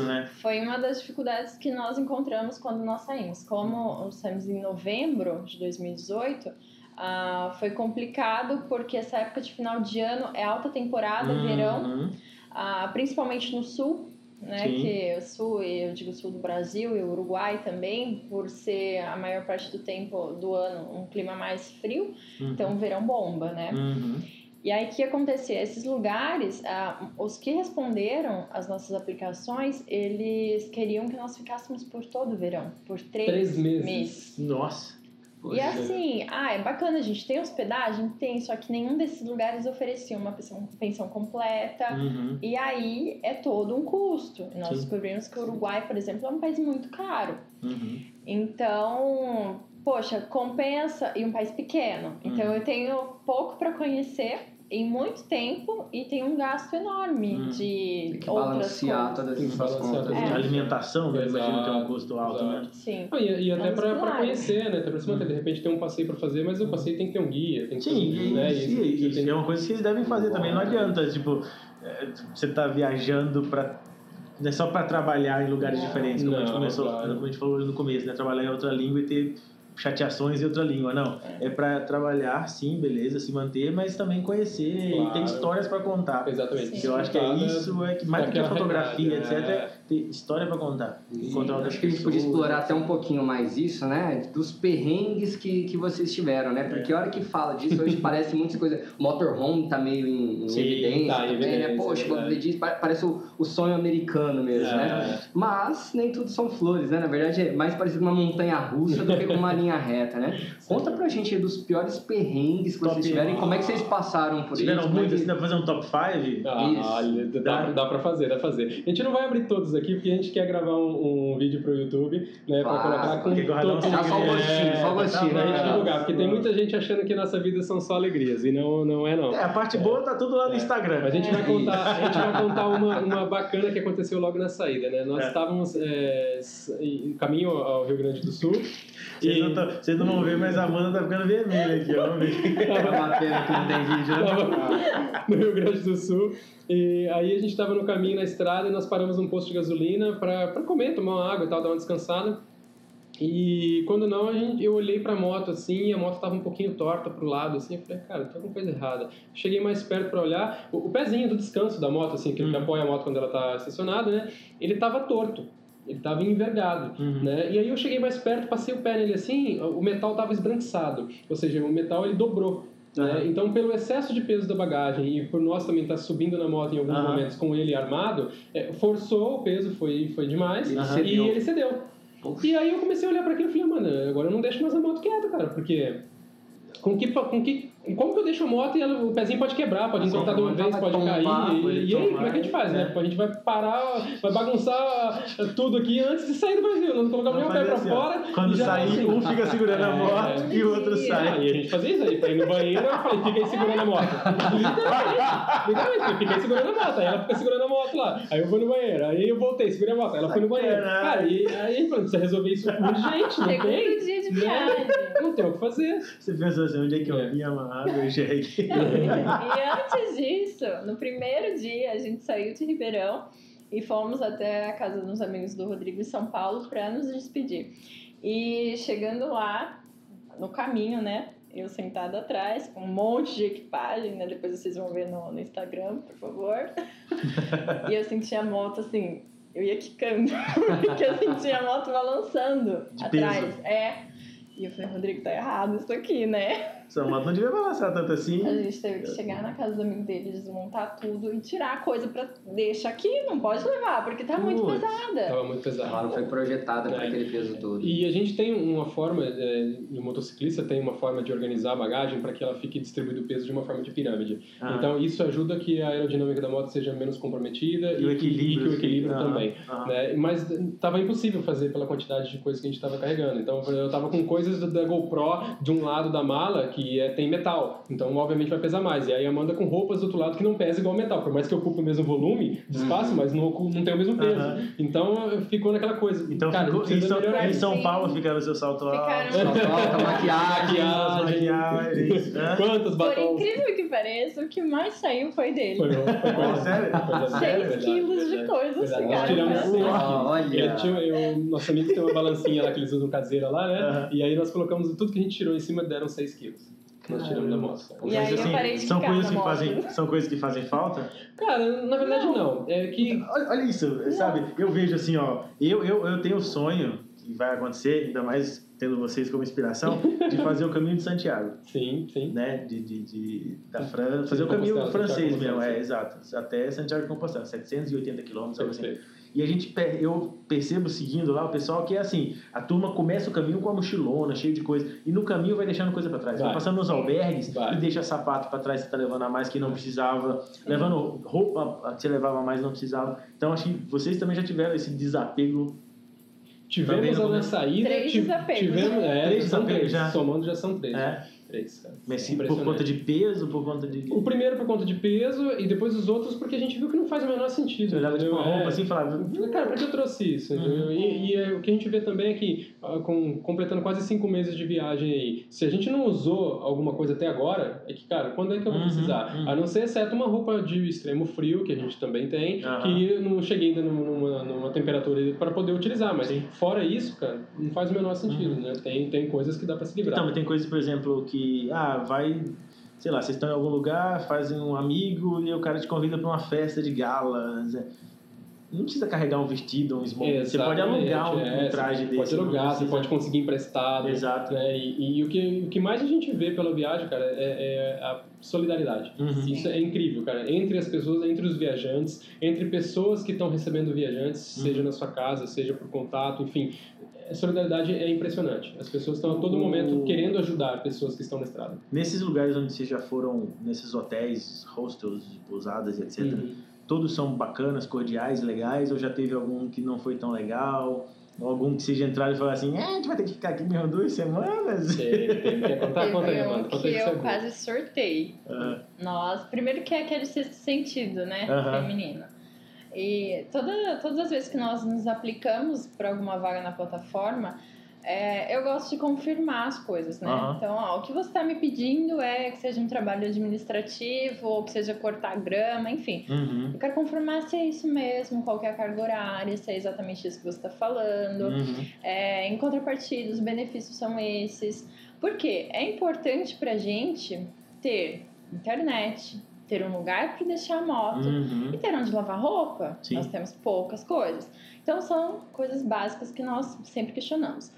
as né? né? Foi uma das dificuldades que nós encontramos quando nós saímos. Como saímos em novembro de 2018, ah, foi complicado porque essa época de final de ano é alta temporada, verão, Uhum. ah, principalmente no sul, né? Sim. Que o sul, eu digo sul do Brasil e o Uruguai também, por ser a maior parte do tempo do ano um clima mais frio, Uhum. então verão bomba, né? Uhum. E aí, o que acontecia? Esses lugares, ah, os que responderam às nossas aplicações, eles queriam que nós ficássemos por todo o verão, por três, Três meses. Nossa. E Poxa. assim, ah, é bacana, a gente tem hospedagem? Tem, só que nenhum desses lugares oferecia uma pensão, pensão completa. Uhum. E aí é todo um custo. E nós Sim. descobrimos que o Uruguai, por exemplo, é um país muito caro. Uhum. Então, poxa, compensa. E um país pequeno. Então Uhum. eu tenho pouco para conhecer em muito tempo e tem um gasto enorme Hum. de Tem que outras balancear coisas. todas Tem que essas balancear contas. É. alimentação, eu imagino que é um custo alto, né? exato. Sim. Ah, e, e até Vamos para conhecer, né? Até pra você manter, de repente tem um passeio para fazer, mas o passeio tem que ter um guia, tem que Sim, ter, e, né? e- você e- tem- é uma coisa que eles devem fazer também. Não adianta, tipo, é, você tá viajando para não é só para trabalhar em lugares Não. diferentes, como a gente Não, começou, claro. como a gente falou no começo, né? Trabalhar em outra língua e ter chateações em outra língua, não. É, para trabalhar, sim, beleza, se manter, mas também conhecer e ter Claro. histórias para contar. Exatamente. Eu acho que é isso, é que mais do que a fotografia, etc, é. É ter história para contar. Acho que a gente podia explorar até um pouquinho mais isso, né? Dos perrengues que, que vocês tiveram, né? Porque a hora que fala disso, hoje parece muitas coisas. Motorhome tá meio em, em Sim, evidência tá também, né? Poxa, é vou ver disso. pa- Parece o, o sonho americano mesmo, É, né? Mas nem tudo são flores, né? Na verdade, é mais parecido com uma montanha russa do que com uma linha reta, né? Conta pra gente dos piores perrengues que Top vocês tiveram e como é que vocês passaram por Tiveram isso. como é muitas, que- dá pra fazer um top 5? Ah, Isso. olha, dá, dá pra fazer, dá pra fazer. A gente não vai abrir todos aqui, porque a gente quer gravar um, um vídeo pro YouTube, né? Pra colocar com um Dá só o gostinho, só o gostinho, pra gente divulgar, porque tem muita gente achando que nossa vida são só alegrias, e não, não é não. É, a parte boa tá tudo lá no Instagram. Mas a gente vai contar, a gente vai contar uma, uma bacana que aconteceu logo na saída, né? Nós É. estávamos é, em caminho ao Rio Grande do Sul. Vocês não, tão- vocês não vão ver, mas a Amanda tá ficando vermelha aqui, ó. Vamos ver. É uma pena que não tem vídeo, né? Tava no Rio Grande do Sul. E aí a gente estava no caminho na estrada e nós paramos num posto de gasolina para comer, tomar uma água e tal, dar uma descansada. E quando não, a gente, eu olhei para a moto assim, e a moto estava um pouquinho torta pro lado assim, eu falei, cara, tem alguma coisa errada. Cheguei mais perto para olhar, o, o pezinho do descanso da moto assim, que, que Uhum. apoia a moto quando ela tá estacionada, né? Ele estava torto. Ele estava envergado, Uhum. né? E aí eu cheguei mais perto, passei o pé nele assim, o metal estava esbranquiçado, ou seja, o metal ele dobrou. né? Aham. Então, pelo excesso de peso da bagagem e por nós também estar subindo na moto em alguns Aham. momentos com ele armado, é, forçou o peso, foi, foi demais e ele cedeu. Poxa. E aí eu comecei a olhar para aquilo e falei, mano, agora eu não deixo mais a moto quieta, cara, porque com que, com que, como que eu deixo a moto e ela- o pezinho pode quebrar, pode Sim, entortar de uma vez, pode tombar, cair, pode e, e aí como é que a gente faz, é. né? A gente vai parar, vai bagunçar tudo aqui antes de sair do Brasil, não colocamos nem o pé pra assim, ó. fora. Quando já sair, assim. um fica segurando a É, moto é. e o outro Ah, sai. e a gente fazia isso aí, pra ir no banheiro, eu falei, fica aí segurando a moto. Literalmente, fica aí segurando a moto. Aí ela fica segurando a moto lá. Aí eu fui no banheiro, aí eu voltei, segurei a moto, aí ela foi no banheiro. Cara, e aí falou, precisa resolver isso urgente, não Segundo tem? Viagem. Não tem o que fazer. Você pensou assim, onde é que eu É. vim amarrado? Eu cheguei. E antes disso, no primeiro dia, a gente saiu de Ribeirão e fomos até a casa dos amigos do Rodrigo em São Paulo para nos despedir. E chegando lá, no caminho, né? Eu sentada atrás, com um monte de equipagem, né? Depois vocês vão ver no, no Instagram, por favor. e eu senti a moto assim, eu ia quicando, porque eu senti a moto balançando De atrás. peso. É. E eu falei, Rodrigo, tá errado isso aqui, né? Essa moto não devia balançar tanto assim. A gente teve que chegar na casa do amigo dele, desmontar tudo e tirar a coisa pra deixar aqui, não pode levar, porque tá muito Putz. pesada. Tava muito pesado. Ela não foi projetada para É. aquele peso todo. E a gente tem uma forma, é, e o motociclista tem uma forma de organizar a bagagem para que ela fique distribuído o peso de uma forma de pirâmide. Ah. Então isso ajuda que a aerodinâmica da moto seja menos comprometida E o que- equilíbrio e que o equilíbrio fica- também. Aham. né? Mas estava impossível fazer pela quantidade de coisas que a gente estava carregando. Então eu estava com coisas da GoPro de um lado da mala que é, tem metal. Então obviamente vai pesar mais. E aí a Amanda com roupas do outro lado que não pesa igual metal. Por mais que ocupe o mesmo volume de espaço, mas não, não tem o mesmo peso. Aham. Então ficou naquela coisa. Então Cara, ficou, em, São, em. São. Paulo ficaram seu salto alto. Falta maquiagem. Maquiagem. maquiagens. hã? Quantos Por batons? incrível que pareça, o que mais saiu foi dele. Foi, foi sério? foi Seis verdade, quilos de coisas ficaram. Ah, olha. Eu nosso amigo tem uma balancinha lá que eles usam caseira lá, né? Aham. E aí nós colocamos tudo que a gente tirou em cima deram 6 quilos. Nós tiramos da moto. E aí eu parei de são ficar coisas que moto. fazem São coisas que fazem falta? Cara, na verdade não. É que. Olha, olha isso, sabe? Eu vejo assim, ó. Eu, eu, eu tenho o sonho, que vai acontecer, ainda mais tendo vocês como inspiração, de fazer o caminho de Santiago, Sim, sim. né? De, de, de- da França. Sim, Fazer o caminho francês mesmo, é, exato. Até Santiago de Compostela, 780 quilômetros, algo assim. E a gente, eu percebo seguindo lá o pessoal que é assim, a turma começa o caminho com a mochilona, cheio de coisa, e no caminho vai deixando coisa para trás. Vai, Vai. passando nos albergues Vai. e deixa sapato para trás que tá levando a mais que não precisava, levando roupa que você levava a mais não precisava. Então acho que vocês também já tiveram esse desapego. Tivemos a saída. Três desapegos. Tivemos, é, Três são desapegos três. já. Somando já são três. É. Três, cara. Mas sim, por conta de peso, por conta de. O primeiro por conta de peso e depois os outros porque a gente viu que não faz o menor sentido. Você olhava tipo entendeu? uma roupa É. assim e falava. Cara, por que eu trouxe isso? Uhum. E, e, é, o que a gente vê também é que, ah, com, completando quase cinco meses de viagem aí, se a gente não usou alguma coisa até agora, é que, cara, quando é que eu vou Uhum, precisar? uhum. A não ser exceto uma roupa de extremo frio, que a gente também tem, que eu não cheguei ainda numa, numa temperatura para poder utilizar. Mas Sim. fora isso, cara, não faz o menor sentido, né? Tem, tem coisas que dá para se livrar. Então, mas tem coisas, por exemplo, que. Ah, vai. Sei lá, vocês estão em algum lugar, fazem um amigo e o cara te convida para uma festa de gala. Não precisa carregar um vestido, um smoking. Você pode alugar um, é, um traje você desse. Pode alugar, você precisa- pode conseguir emprestado. Exato. Né? E, e o, que, o que mais a gente vê pela viagem, cara, é, é a solidariedade. Uhum. Isso é incrível, cara. Entre as pessoas, entre os viajantes, entre pessoas que estão recebendo viajantes, Uhum. seja na sua casa, seja por contato, enfim. A solidariedade é impressionante. As pessoas estão a todo O- momento querendo ajudar pessoas que estão na estrada. Nesses lugares onde vocês já foram, nesses hotéis, hostels, pousadas etc., Uhum. Todos são bacanas, cordiais, legais, ou já teve algum que não foi tão legal? Ou algum que vocês entraram e falaram assim, é, a gente vai ter que ficar aqui mesmo duas semanas? Teve, teve. Quer contar? Conta aí, Teve mano. um Conta que eu quase sortei. Ah, Nós, primeiro que é aquele sexto sentido, né? Aham. Feminino. E toda, todas as vezes que nós nos aplicamos para alguma vaga na plataforma, é, eu gosto de confirmar as coisas, né? Aham. Então, ó, o que você está me pedindo é que seja um trabalho administrativo, ou que seja cortar grama, enfim. uhum, Eu quero confirmar se é isso mesmo, qual que é a carga horária, se é exatamente isso que você está falando. uhum. É, em contrapartida, os benefícios são esses. Porque é importante pra gente ter internet, ter um lugar para deixar a moto Uhum. e ter onde lavar roupa. Sim. Nós temos poucas coisas. Então são coisas básicas que nós sempre questionamos.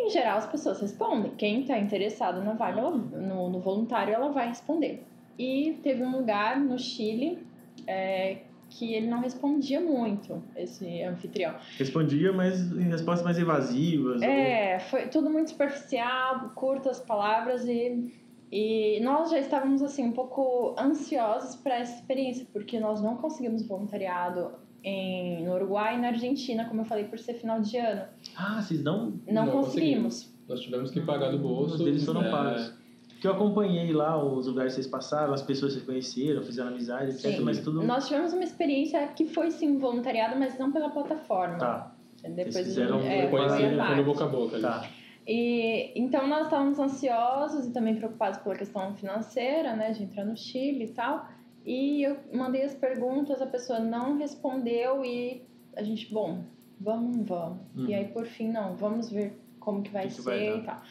Em geral, as pessoas respondem. Quem está interessado na vaga, ela- no, no voluntário, ela vai responder. E teve um lugar no Chile é, que ele não respondia muito, esse anfitrião. Respondia, mas em respostas mais evasivas. É, foi tudo muito superficial, curtas palavras e, e nós já estávamos assim um pouco ansiosos para essa experiência, porque nós não conseguimos voluntariado em, no Uruguai e na Argentina, como eu falei, por ser final de ano. Ah, vocês não... Não, Não conseguimos. Nós tivemos que pagar do bolso. Os deles foram é, pagos. Porque eu acompanhei lá os lugares que vocês passaram, as pessoas que vocês conheceram, fizeram amizade, etc. Sim. Mas tudo... Nós tivemos uma experiência que foi sim voluntariado, mas não pela plataforma. Tá, Depois Vocês fizeram é, no parte. boca a boca. ali. tá. E então nós estávamos ansiosos e também preocupados pela questão financeira, né, de entrar no Chile e tal. E eu mandei as perguntas, a pessoa não respondeu e a gente, bom, vamos, não vamos. Uhum. E aí por fim, não, vamos ver como que vai Que que ser vai dar. e tal.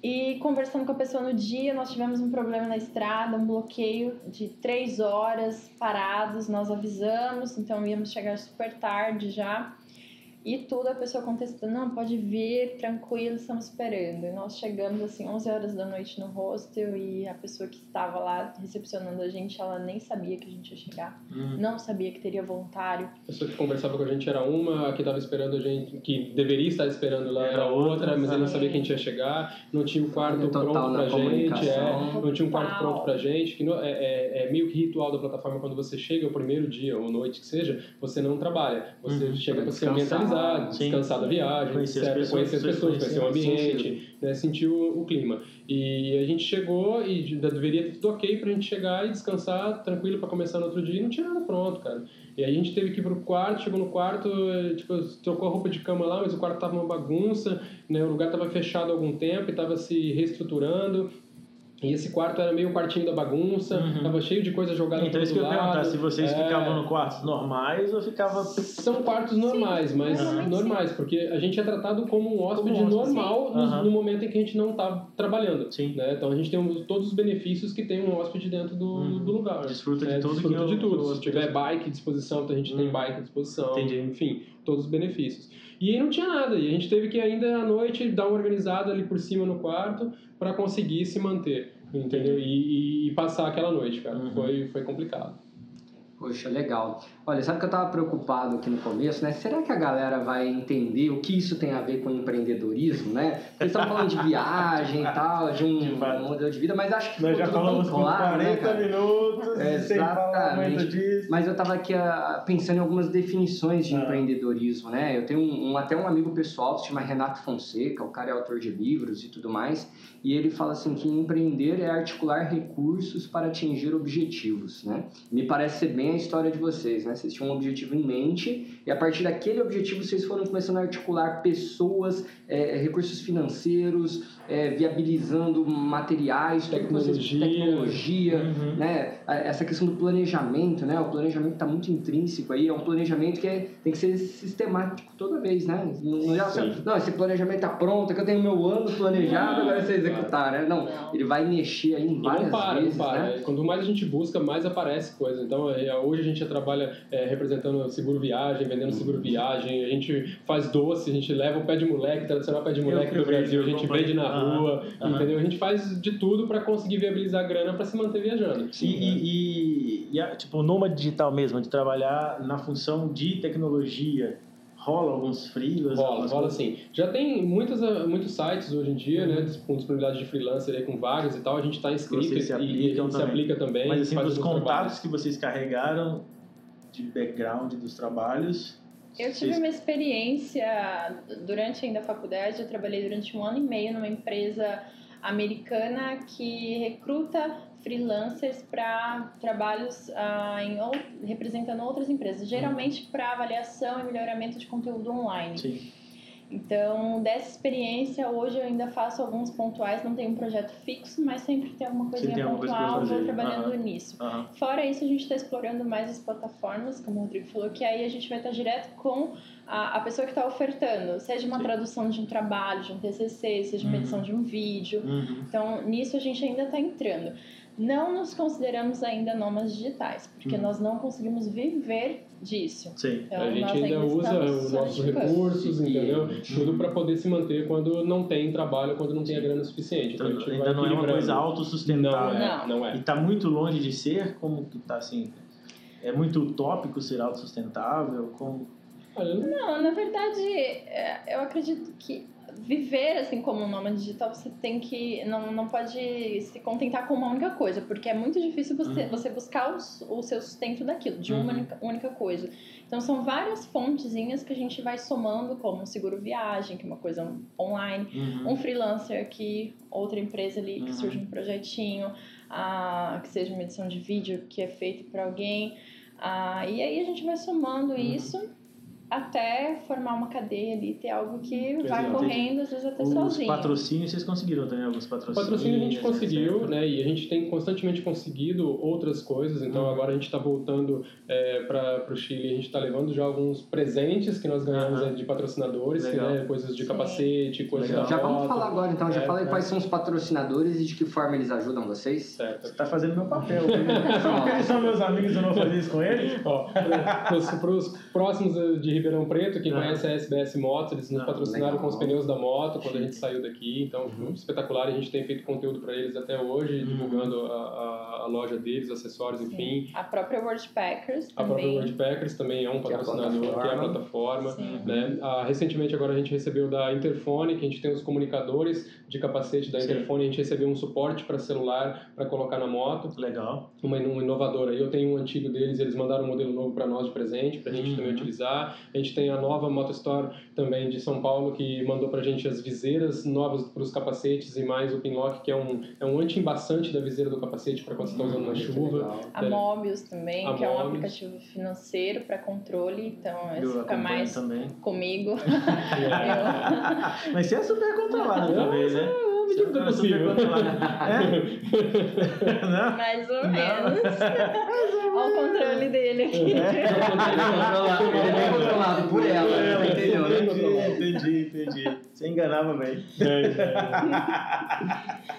E conversando com a pessoa no dia, nós tivemos um problema na estrada, um bloqueio de três horas parados. Nós avisamos, então íamos chegar super tarde já. E tudo a pessoa contestando, não, pode vir, tranquilo, estamos esperando. E nós chegamos assim 11 horas da noite no hostel e a pessoa que estava lá recepcionando a gente, ela nem sabia que a gente ia chegar. Hum. Não sabia que teria voluntário. A pessoa que conversava com a gente era uma, a que estava esperando a gente, que deveria estar esperando lá Era outra, mas ele não sabia que a gente ia chegar, não tinha um quarto total pronto pra gente, é, não tinha um quarto pronto pra gente, que no- é, é- é meio que ritual da plataforma quando você chega, o primeiro dia ou noite que seja, você não trabalha, você Uhum. chega Pra para se descansar. Sim. descansar da viagem, Conhecer as pessoas, conhecer as pessoas conhecer o ambiente, né, sentir o, o clima. E a gente chegou e deveria ter tudo ok pra gente chegar e descansar tranquilo pra começar no outro dia e não tinha nada pronto, cara. E aí a gente teve que ir pro quarto, chegou no quarto, eh, tipo, trocou a roupa de cama lá, mas o quarto tava uma bagunça, né? O lugar tava fechado há algum tempo e tava se reestruturando. E esse quarto era meio o quartinho da bagunça, Uhum. tava cheio de coisa jogada Então, isso que eu ia perguntar, se vocês É. ficavam no quartos normais ou ficava... São quartos normais, mas normalmente normais, porque a gente é tratado como um hóspede Como um hóspede, normal sim. no, momento em que a gente não tá trabalhando. Sim. né? Então a gente tem um- todos os benefícios que tem um hóspede dentro do, Uhum. do lugar. Desfruta de É, tudo desfruta que de tudo. o Se tiver bike à disposição, então a gente tem Uhum. bike à disposição. Entendi. Enfim, todos os benefícios. E aí não tinha nada. E a gente teve que ainda à noite dar uma organizada ali por cima no quarto para conseguir se manter. Entendeu? E, e- e passar aquela noite, cara. Uhum. Foi, foi complicado. Poxa, legal. Olha, sabe que eu estava preocupado aqui no começo, né? Será que a galera vai entender o que isso tem a ver com empreendedorismo, né? Eles estão falando de viagem e tal, de um, um, modelo de vida, mas acho que Nós já falamos claro, 40 né, minutos é, sem falar muito disso. Mas eu estava aqui uh, pensando em algumas definições de ah. empreendedorismo, né? Eu tenho um, um, até um amigo pessoal se chama Renato Fonseca, o cara é autor de livros e tudo mais, e ele fala assim que empreender é articular recursos para atingir objetivos, né? Me parece ser bem a história de vocês, né? Vocês tinham um objetivo em mente e a partir daquele objetivo vocês foram começando a articular pessoas, é, recursos financeiros, é, viabilizando materiais, tecnologia, tecnologia uhum. né? Essa questão do planejamento, né? O planejamento está muito intrínseco aí, é um planejamento que é, tem que ser sistemático toda vez, né? Não, não esse planejamento está pronto, é que eu tenho meu ano planejado, agora é você executar, né? Não, ele vai mexer aí em várias e não para, vezes, não para. Né? Quanto mais a gente busca, mais aparece coisa. Então, é, hoje a gente já trabalha é, representando seguro viagem, vendendo seguro viagem, a gente faz doce, a gente leva o pé de moleque, tradicional pé de moleque do Brasil, a gente vende na rua, uhum. entendeu? A gente faz de tudo para conseguir viabilizar a grana para se manter viajando. Sim, e, né? e, e, tipo, nômade digital mesmo, de trabalhar na função de tecnologia, rola alguns freelas? Rola, rola sim. Já tem muitos, muitos sites hoje em dia, né, com disponibilidade de freelancer aí, com vagas e tal, a gente está inscrito e, se, e a gente também. se aplica também. Mas assim, dos contatos trabalhos. que vocês carregaram de background dos trabalhos, eu tive uma experiência durante ainda a faculdade, eu trabalhei durante um ano e meio numa empresa americana que recruta freelancers para trabalhos ah, em, representando outras empresas, geralmente para avaliação e melhoramento de conteúdo online. Sim. Então, dessa experiência, hoje eu ainda faço alguns pontuais, não tenho um projeto fixo, mas sempre tem alguma coisinha tem pontual, vou trabalhando uhum. nisso. Uhum. Fora isso, a gente está explorando mais as plataformas, como o Rodrigo falou, que aí a gente vai estar direto com a, a pessoa que está ofertando, seja uma Sim. tradução de um trabalho, de um TCC, seja uma uhum. edição de um vídeo. Uhum. Então, nisso a gente ainda está entrando. Não nos consideramos ainda nômades digitais, porque uhum. nós não conseguimos viver disso. Sim. Então, a gente ainda, usa os nossos recursos, entendeu? Tudo para poder se manter quando não tem trabalho, quando não tem a grana suficiente. Então, então ainda não é uma coisa autossustentável. Não, é, não. é. E está muito longe de ser, como que está assim? É muito utópico ser autossustentável? Como... Não, na verdade, é, eu acredito que viver assim como um nômade digital, você tem que. Não, não pode se contentar com uma única coisa, porque é muito difícil você, uhum. você buscar os, o seu sustento daquilo, de uma uhum. única, única coisa. Então são várias fontezinhas que a gente vai somando, como um seguro viagem, que é uma coisa online, uhum. um freelancer aqui, outra empresa ali que surge um projetinho, ah, que seja uma edição de vídeo que é feito para alguém. Ah, e aí a gente vai somando isso até formar uma cadeia ali, ter algo que Quer vai dizer, correndo, às vezes até os sozinho. Os patrocínios vocês conseguiram também alguns patrocínios? Patrocínio a gente conseguiu, né? E a gente tem constantemente conseguido outras coisas. Então uhum. agora a gente está voltando é, para o Chile, a gente está levando já alguns presentes que nós ganhamos uhum. de patrocinadores, né? Coisas de Sim. capacete, coisas Legal. da Já vamos falar agora então, já é, falei é. quais são os patrocinadores e de que forma eles ajudam vocês. Certo. Você está fazendo meu papel. Só eles são meus amigos, eu não fazer isso com eles? Ó, para os próximos de Ribeirão Preto, quem conhece a SBS Motos, eles nos patrocinaram legal. com os pneus da moto quando a gente saiu daqui, então uhum. espetacular. A gente tem feito conteúdo para eles até hoje, uhum. divulgando a, a, a, loja deles, acessórios, Sim. enfim. A própria Wordpackers A própria Wordpackers também é um patrocinador, que é a plataforma. Né? Ah, recentemente agora a gente recebeu da Interfone, que a gente tem os comunicadores de capacete da Interfone, a gente recebeu um suporte para celular para colocar na moto. Legal. Uma, uma inovadora. Eu tenho um antigo deles, eles mandaram um modelo novo para nós de presente, para a gente uhum. também utilizar. A gente tem a nova Motostore também de São Paulo, que mandou para a gente as viseiras novas para os capacetes e mais o Pinlock, que é um, é um anti-embaçante da viseira do capacete para quando você está usando na chuva. A é. Mobius também, a que Mobius. é um aplicativo financeiro para controle, então esse fica mais também. comigo. Mas você é super controlado também, né? Medida do possível. É? Mais ou menos. Olha o controle dele aqui. É. Ele é controlado por ela, entendeu? Entendi, entendi, entendi. Você enganava bem. É, é.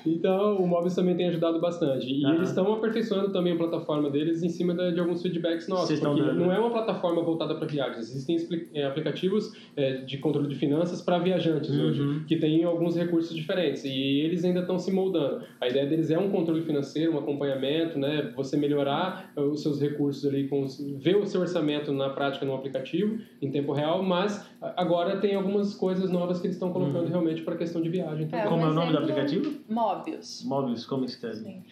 Então, o Mobius também tem ajudado bastante. E Aham. eles estão aperfeiçoando também a plataforma deles em cima de alguns feedbacks nossos. Porque dando. não é uma plataforma voltada para viagens. Existem eh, aplicativos eh, de controle de finanças para viajantes Uhum. hoje, que têm alguns recursos diferentes. E eles ainda estão se moldando. A ideia deles é um controle financeiro, um acompanhamento, né? Você melhorar os seus recursos ali, com os- ver o seu orçamento na prática no aplicativo, em tempo real, mas agora tem algumas coisas novas que eles estão colocando Uhum. realmente para questão de viagem. também. Como é o nome do aplicativo? Mobius. Mobius, como escreve? Sim.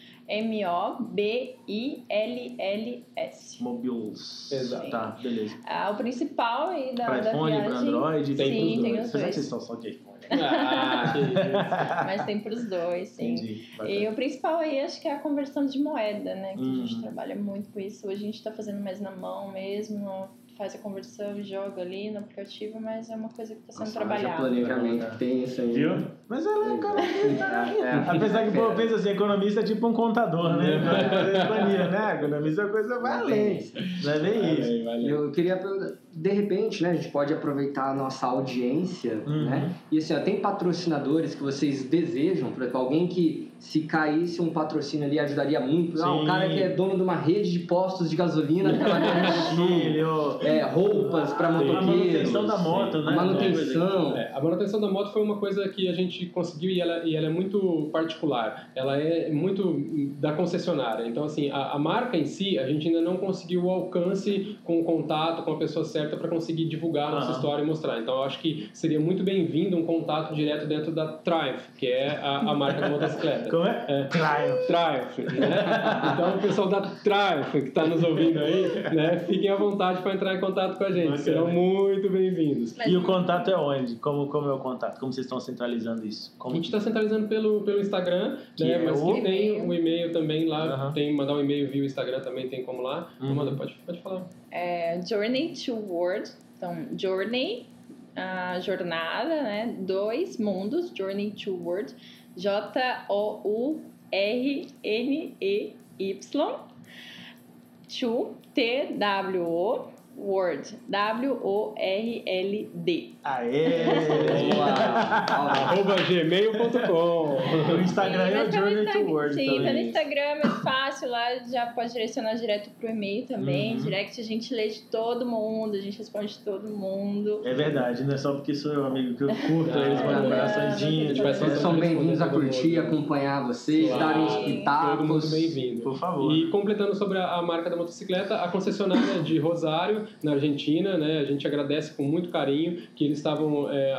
M-O-B-I-L-L-S. Mobiles. Exato. Tá, beleza. Ah, o principal aí da, Pra da iPhone, viagem. pra Android, Tem sim, pros tem dois. os dois. vocês estão só de iPhone. Ah, que isso. Mas tem pros dois, sim. Entendi. E o principal aí acho que é a conversão de moeda, né? Que a Uhum. gente trabalha muito com isso. Hoje a gente tá fazendo mais na mão mesmo, faz a conversão e joga ali no aplicativo, mas é uma coisa que tá sendo Nossa, trabalhada. planejamento que tem isso aí. Viu? Mas ela é economista. É, é. Apesar que o povo pensa assim, economista é tipo um contador, né? Vai fazer planilha, né? Economista é uma coisa vai além. Não é bem isso. Valeu, valeu. Eu queria perguntar, de repente, né, a gente pode aproveitar a nossa audiência, Uhum. né? E assim, ó, tem patrocinadores que vocês desejam, por exemplo, alguém que se caísse um patrocínio ali ajudaria muito. Ah, um cara que é dono de uma rede de postos de gasolina, Chile, o- é, roupas para a motoqueiros. manutenção da moto, né? A manutenção. É, a manutenção da moto foi uma coisa que a gente conseguiu e ela, e ela é muito particular. Ela é muito da concessionária. Então, assim, a, a marca em si, a gente ainda não conseguiu o alcance com o contato com a pessoa certa para conseguir divulgar a nossa Aham. história e mostrar. Então, eu acho que seria muito bem-vindo um contato direto dentro da Triumph, que é a, a marca da motocicleta. Como é? É. Triumph. Triumph, né? Então, o pessoal da Triumph que está nos ouvindo aí, né? Fiquem à vontade para entrar em contato com a gente. Bacana. Serão muito bem-vindos. E o contato é onde? Como, como é o contato? Como vocês estão centralizando isso? A Como... gente está centralizando pelo, pelo Instagram, Que né? é mas o- que tem o e-mail também lá, tem mandar um e-mail via o Instagram também, tem como lá. Uhum. Manda, pode, pode falar. É Journey to World. Então, Journey, a jornada, né? Dois mundos, Journey to World. J-O-U-R-N-E-Y. To T-W-O. Word. W-O-R-L-D. Aê! Arroba gmail.com O Instagram é o tá no Journey to Instagram- World Sim, tá no também. Instagram, é fácil. Lá já pode direcionar direto pro e-mail também. Uhum. Direct a gente lê de todo mundo, a gente responde de todo mundo. É verdade, não é só porque sou eu, amigo, que eu curto, Ah, eles mandam não, coraçõezinhos. Vocês são bem-vindos a curtir, acompanhar vocês, Claro. darem os Todo mundo pitacos. bem-vindo. Por favor. E completando sobre a, a marca da motocicleta, a concessionária de Rosário, na Argentina, né? A gente agradece com muito carinho que eles estavam é, a-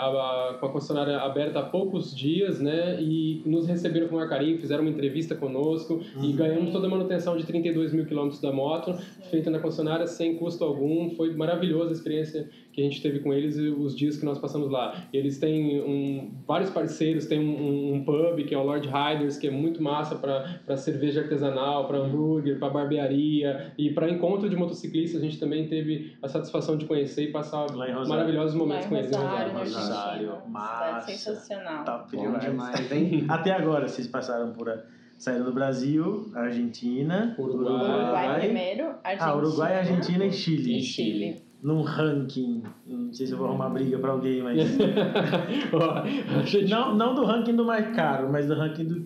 a- com a concessionária aberta há poucos dias, né? E nos receberam com maior carinho, fizeram uma entrevista conosco e Uhum. ganhamos toda a manutenção de 32 mil quilômetros da moto, feita na concessionária sem custo algum. Foi maravilhosa a experiência que a gente teve com eles e os dias que nós passamos lá. Eles têm um, vários parceiros, tem um, um pub que é o Lord Riders, que é muito massa para cerveja artesanal, para hambúrguer, para barbearia e para encontro de motociclistas. A gente também teve a satisfação de conhecer e passar Lá em Rosário. maravilhosos momentos com eles. em Rosário, Rosário. Rosário, Argentina. massa. Sensacional. Top Bom demais. demais, hein? Até agora, vocês passaram por a saída do Brasil, Argentina, Uruguai. Uruguai primeiro, Argentina. Ah, Uruguai, Argentina e Chile. e Chile. Num ranking. Não sei se eu vou arrumar briga pra alguém, mas. Não, não do ranking do mais caro, mas do ranking do,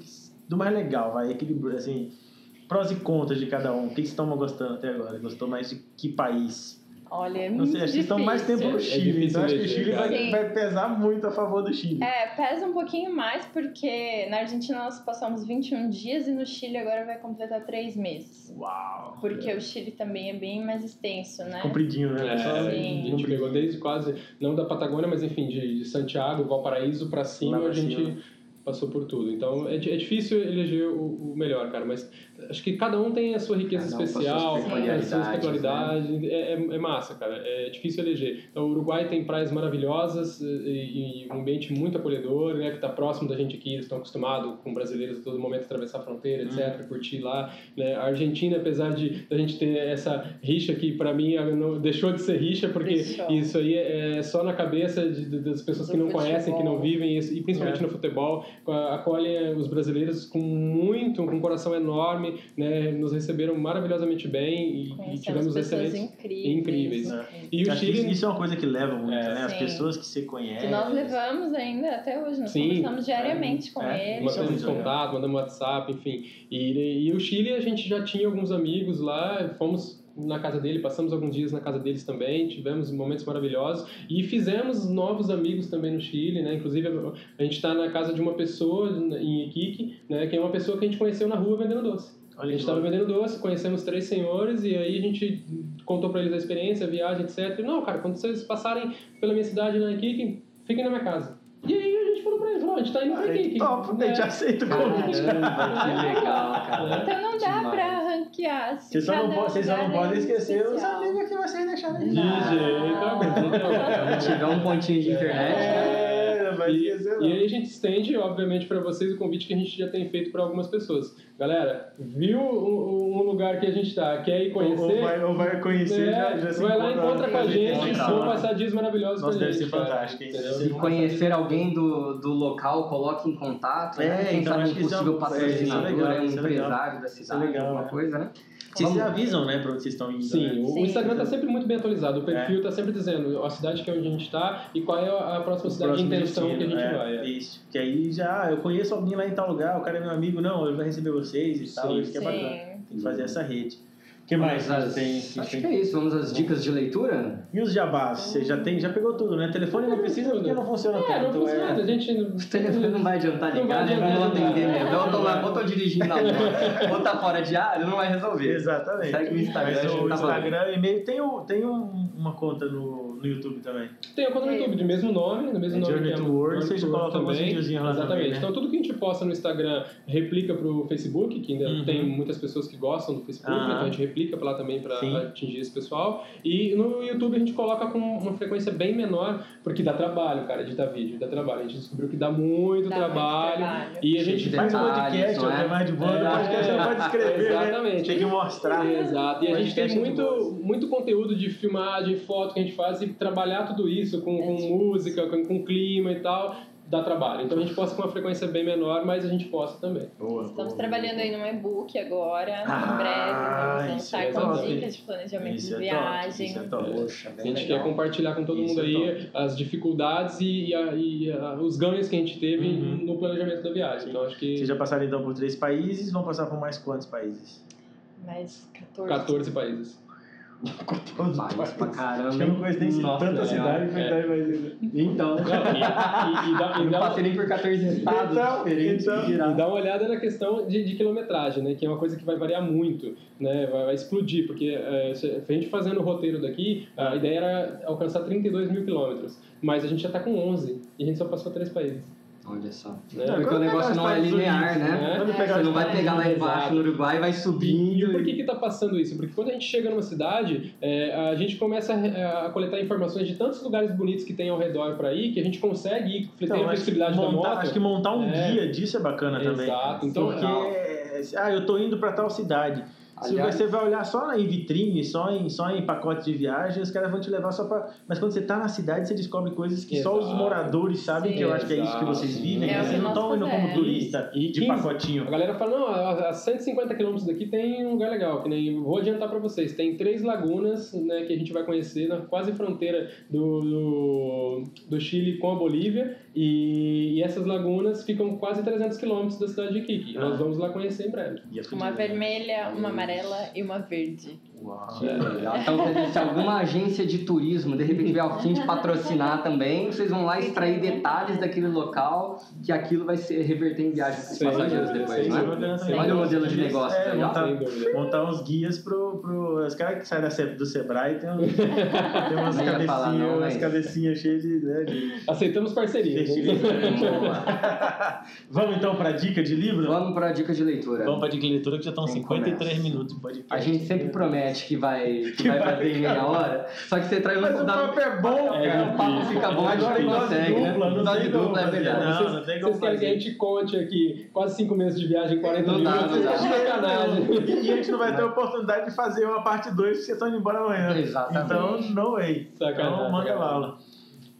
do mais legal, vai. Equilíbrio, assim. Prós e contras de cada um. O que vocês estão gostando até agora? Gostou mais de que país? Olha, é muito que vocês estão mais tempo no É Chile, difícil então acho que o Chile vai, vai pesar muito a favor do Chile. É, pesa um pouquinho mais porque na Argentina nós passamos 21 dias e no Chile agora vai completar 3 meses. Uau! Porque o Chile também é bem mais extenso, né? Compridinho, né? É, Só a Sim. gente pegou desde quase, não da Patagônia, mas enfim, de, de Santiago, Valparaíso pra cima, Lá pra a gente cima. Passou por tudo. Então é, é difícil eleger o, o melhor, cara, mas acho que cada um tem a sua riqueza Cada especial, tem as suas peculiaridades, peculiaridades, é, é, é massa, cara, é difícil eleger. Então o Uruguai tem praias maravilhosas e, e um ambiente muito acolhedor, né, que está próximo da gente aqui, eles estão acostumados com brasileiros a todo momento atravessar a fronteira, etc, curtir lá. Né? A Argentina, apesar de a gente ter essa rixa que para mim não, deixou de ser rixa, porque Deixou. isso aí é só na cabeça de- de- das pessoas que não conhecem, que não futebol. vivem, isso, e principalmente É. no futebol. A- acolhem os brasileiros com muito, com um coração enorme, né? Nos receberam maravilhosamente bem e, e Conhecemos tivemos excelentes. incríveis. incríveis. Né? E o Chile isso é uma coisa que leva muito, É. né? As Sim. pessoas que você conhece. Que nós levamos ainda até hoje, nós Sim. conversamos diariamente com É. eles. É legal. contato, mandamos WhatsApp, enfim. E, e o Chile a gente já tinha alguns amigos lá, fomos na casa dele, passamos alguns dias na casa deles também, tivemos momentos maravilhosos e fizemos novos amigos também no Chile, né? Inclusive a gente está na casa de uma pessoa em Iquique, né? Que é uma pessoa que a gente conheceu na rua vendendo doce. A gente estava vendendo doce, conhecemos três senhores e aí a gente contou para eles a experiência, a viagem, etc. E, não, cara, quando vocês passarem pela minha cidade na Iquique, fiquem na minha casa. E aí a gente falou para eles, falou, a gente tá indo pra Aí, Iquique. top, a gente né? aceita o convite. Caramba, que legal, cara. Então não dá Demais. pra ranquear. Vocês só não, vocês só não podem esquecer os amigos que vocês deixaram aí. De jeito algum. Tiver um pontinho de internet, né? É, não vai E, e aí a gente estende, obviamente, para vocês o convite que a gente já tem feito para algumas pessoas. Galera, viu um, um lugar que a gente tá, quer ir conhecer? Ou vai, ou vai conhecer, É, já, já se vai lá, encontra com a gente, Legal. vão passar dias maravilhosos Nossa, com a deve gente. ser cara. fantástico, hein? Entendeu? Sim. E conhecer alguém do, do local, coloque em contato, né? É, Quem então sabe um é possível um- é, é patrocinador, é um isso é legal. empresário da Isso é cidade, legal, alguma né? coisa, né? Vocês Vamos- avisam, né, pra onde vocês estão indo. Sim, né? o, Sim. Instagram tá sempre muito bem atualizado. O perfil tá sempre dizendo a cidade que é onde a gente tá e qual é a próxima cidade de intenção que a destino, gente é, vai. É. Isso. Que aí já, ah, eu conheço alguém lá em tal lugar, o cara é meu amigo, não, ele vai receber vocês e tal. Sim. Isso que é bacana. Tem que fazer essa rede. O que mais às- tem? Acho tem- que é isso. Vamos às dicas de leitura? E os jabás? Você já tem, já pegou tudo, né? Telefone não precisa porque não funciona É, não tanto. funciona. A gente. O telefone não vai adiantar Não ligar, vai né? Não vão adiantar atender mesmo. Ou tô lá, ou tô dirigindo na rua, ou tá fora de área, não vai resolver. Exatamente. Segue o Instagram, Mas o tá Instagram e e-mail tem, o, tem um- uma conta no, no YouTube também. Tem a conta no YouTube, de mesmo nome, do mesmo É nome Journey é to o World, World colocam alguns videozinhos lá Exatamente. também, né? Então tudo que a gente posta no Instagram replica pro Facebook, que ainda Uhum. tem muitas pessoas que gostam do Facebook, Ah. então a gente replica pra lá também para atingir esse pessoal. E no YouTube a gente coloca com uma frequência bem menor, porque dá trabalho, cara, editar vídeo, dá trabalho. A gente descobriu que dá muito Dá muito trabalho. trabalho. E a gente Faz detalhes, podcast, não é é? é mais de boa. No É, podcast não pode escrever, né? exatamente. Tem que mostrar. Exato. E a gente tem é muito, muito conteúdo de filmagem, foto que a gente faz e trabalhar tudo isso com, com música, com, com clima e tal, dá trabalho. Então a gente posta com uma frequência bem menor, mas a gente posta também. Boa, Estamos boa, trabalhando boa. aí num e-book agora, Ah, em breve. Vamos isso lançar é com top. dicas de planejamento Isso de é top, viagem. isso é top. Poxa, A gente legal. quer compartilhar com todo Isso mundo é aí as dificuldades e, e a- e a- os ganhos que a gente teve Uhum. no planejamento da viagem. Então acho que Vocês já passaram então por três países, vão passar por mais quantos países? Mais 14. 14 países. Todos País pra caramba. Acho que eu não conheço nem Nossa, tanta cidade pra É. Então, Não, e, e- e dá- eu não passei nem por 14 estados Então, diferentes. então. que. E dá uma olhada na questão de, de quilometragem, né? Que é uma coisa que vai variar muito, né? Vai, vai explodir, porque é, se a gente fazendo o roteiro daqui, a ideia era alcançar 32 mil quilômetros, mas a gente já está com 11 e a gente só passou três países. Olha só. Né? Porque o negócio não é linear, Unidos, né? né? Pegar Você não vai pegar lá embaixo exato. no Uruguai e vai E, subindo. e por que que tá passando isso? Porque quando a gente chega numa cidade, é, a gente começa a, a coletar informações de tantos lugares bonitos que tem ao redor para ir, que a gente consegue ir, tem Então, a acho, que flexibilidade da montar, moto. acho que montar um É. guia disso é bacana também. Exato. Então, Porque, Legal. ah, eu tô indo pra tal cidade. Se Aliás- você vai olhar só em vitrine, só em, só em pacote de viagem, os caras vão te levar só pra. Mas quando você tá na cidade, você descobre coisas que só os Exato. moradores sabem, Sim. que eu acho que é isso que vocês vivem. É né? Vocês que não estão indo como turista E de 15 pacotinho. A galera fala, não, a a 150 quilômetros daqui tem um lugar legal, que nem vou adiantar para vocês, tem três lagunas, né, que a gente vai conhecer na quase fronteira do, do, do Chile com a Bolívia, e, e essas lagunas ficam quase 300 quilômetros da cidade de Iquique. Ah. Nós vamos lá conhecer em breve. E é Uma fudido. vermelha, uma amarela e uma verde. Então, se alguma agência de turismo de repente tiver ao fim de patrocinar também, vocês vão lá extrair detalhes daquele local, que aquilo vai ser reverter em viagem para os passageiros depois, né? Olha o modelo de negócio, É, tá montar- montar uns guias pro, pro os caras que saem da Se- do Sebrae tem, uns- tem umas cabecinhas, falar não, umas mas- cabecinhas cheias de, né, de Aceitamos parceria. Boa. Vamos então para a dica de livro? Vamos para a dica de leitura. Vamos para a dica de leitura que já estão Quem 53 começa? minutos de podcast. A gente sempre promete que vai, que Que vai vai fazer em meia hora, só que você traz um Mas o papo é bom, É, cara. o papo fica bom, a gente não consegue, né? dupla, não Dose dupla é verdade. Não, vocês não tem como vocês querem que a gente conte aqui quase 5 meses de viagem, 40 Não dá, minutos? não dá. Estão de sacanagem. E a gente não vai ter oportunidade de fazer uma parte 2 porque vocês estão indo embora amanhã. Exatamente. Então, no way. Sacanagem, Então, manda bala.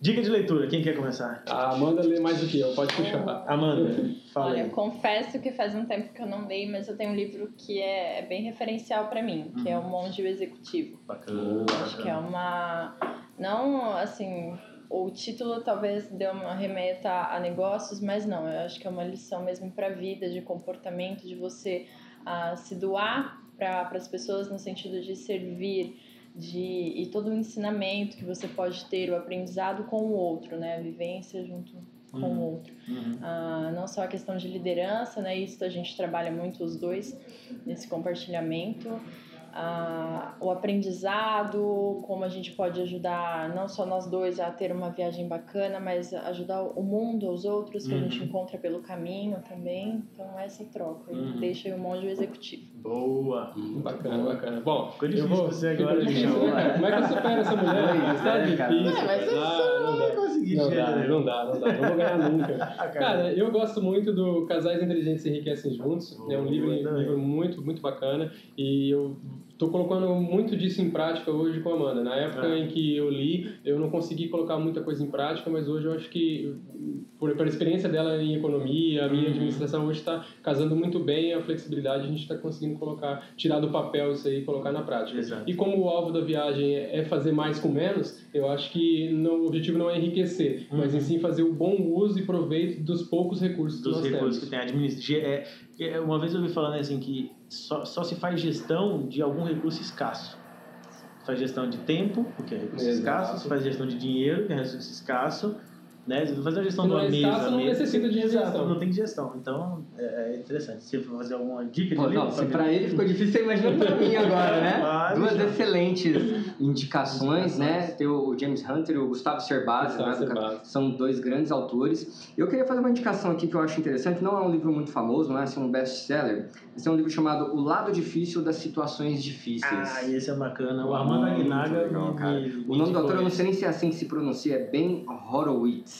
Dica de leitura, quem quer começar? A Amanda lê mais do que eu, pode puxar. Amanda, fala Olha, eu confesso que faz um tempo que eu não leio, mas eu tenho um livro que é é bem referencial para mim, que é O Monge e o Executivo. Bacana. Acho que é uma. Não, assim. O título talvez dê uma remeta a negócios, mas não. Eu acho que é uma lição mesmo para a vida, de comportamento, de você ah, se doar para as pessoas no sentido de servir, de e todo o ensinamento que você pode ter, o aprendizado com o outro, né? A vivência junto com Uhum. o outro. Uhum. Ah, não só a questão de liderança, né? Isso a gente trabalha muito os dois nesse compartilhamento. Ah, o aprendizado, como a gente pode ajudar não só nós dois a ter uma viagem bacana, mas ajudar o mundo, os outros que a gente Uhum. encontra pelo caminho também. Então essa troca. Uhum. Deixa aí o monge executivo. Boa. Bacana, bacana. Bom, Ficou eu vou... você agora, difícil, né? Como é que eu supero essa mulher? Pois Isso tá é, difícil. Não, mas Ah, só não não vai dá. conseguir Não chegar dá, não dá, não dá. Não vou ganhar nunca. Ah, cara. Eu gosto muito do Casais Inteligentes Enriquecem Juntos. É um Boa, livro, livro muito, muito bacana. E eu tô colocando muito disso em prática hoje com a Amanda. Na época Ah. em que eu li, eu não consegui colocar muita coisa em prática, mas hoje eu acho que, por, pela experiência dela em economia, a minha Uhum. administração hoje está casando muito bem a flexibilidade, a gente está conseguindo colocar, tirar do papel isso aí e colocar na prática. Exato. E como o alvo da viagem é é fazer mais com menos, eu acho que não- o objetivo não é enriquecer, mas Uhum. em sim fazer o bom uso e proveito dos poucos recursos que dos nós recursos temos. que tem administração. É, é, uma vez eu ouvi falando assim que só, só se faz gestão de algum recurso escasso. Faz gestão de tempo, porque é recurso Exato. escasso, se faz gestão de dinheiro, que é recurso escasso, né? Se faz a gestão de não uma é mesa, escasso, não mesa, necessita de Exato, gestão. não tem gestão. Então, é, é interessante. Se for fazer alguma dica de Pô, livro, não, se pra ele ficou difícil, você imagina pra mim agora, né? Duas Michel. excelentes indicações, né? Tem o James Hunter e o Gustavo Cerbasi, né? Cerbasi. São dois grandes autores. Eu queria fazer uma indicação aqui que eu acho interessante. Não é um livro muito famoso, não é assim, um best-seller. Esse é um livro chamado O Lado Difícil das Situações Difíceis. Ah, esse é bacana. O Armando Aguinaga legal, me- cara. me- O me nome do autor eu não sei nem se é assim que se pronuncia, é Ben Horowitz.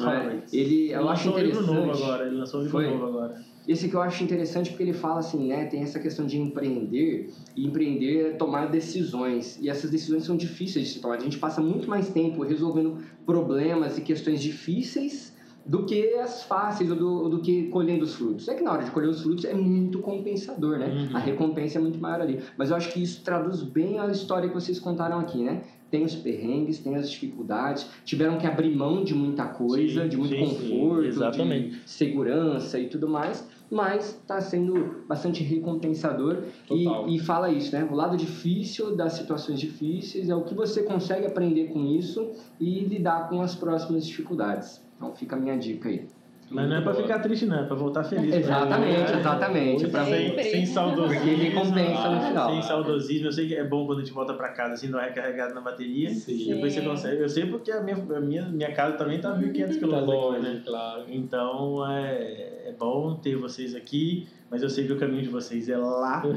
É? Horowitz. Ele, eu Ele acho um livro interessante. novo agora. Ele lançou um livro Foi? novo agora. Esse que eu acho interessante porque ele fala assim, né? Tem essa questão de empreender e empreender é tomar decisões. E essas decisões são difíceis de se tomar. A gente passa muito mais tempo resolvendo problemas e questões difíceis do que as fáceis ou do, do que colhendo os frutos. É que na hora de colher os frutos é muito compensador, né? Uhum. A recompensa é muito maior ali. Mas eu acho que isso traduz bem a história que vocês contaram aqui, né? Tem os perrengues, tem as dificuldades, tiveram que abrir mão de muita coisa, Sim, de muito sim, sim, conforto, exatamente. de segurança e tudo mais, mas está sendo bastante recompensador e, e fala isso, né? O lado difícil das situações difíceis é o que você consegue aprender com isso e lidar com as próximas dificuldades. Então fica a minha dica aí. Mas não é pra Boa. ficar triste, não. É pra voltar feliz. Exatamente, né? exatamente. Pra. Sem, sem saudosismo. Porque recompensa no final. Sem saudosismo. Eu sei que é bom quando a gente volta pra casa assim, não é recarregado na bateria. Sim. Depois você consegue. Eu sei porque a minha, a minha, minha casa também tá 1.500 Tá quilômetros daqui, longe, né? claro. Então é, é bom ter vocês aqui, mas eu sei que o caminho de vocês é lá.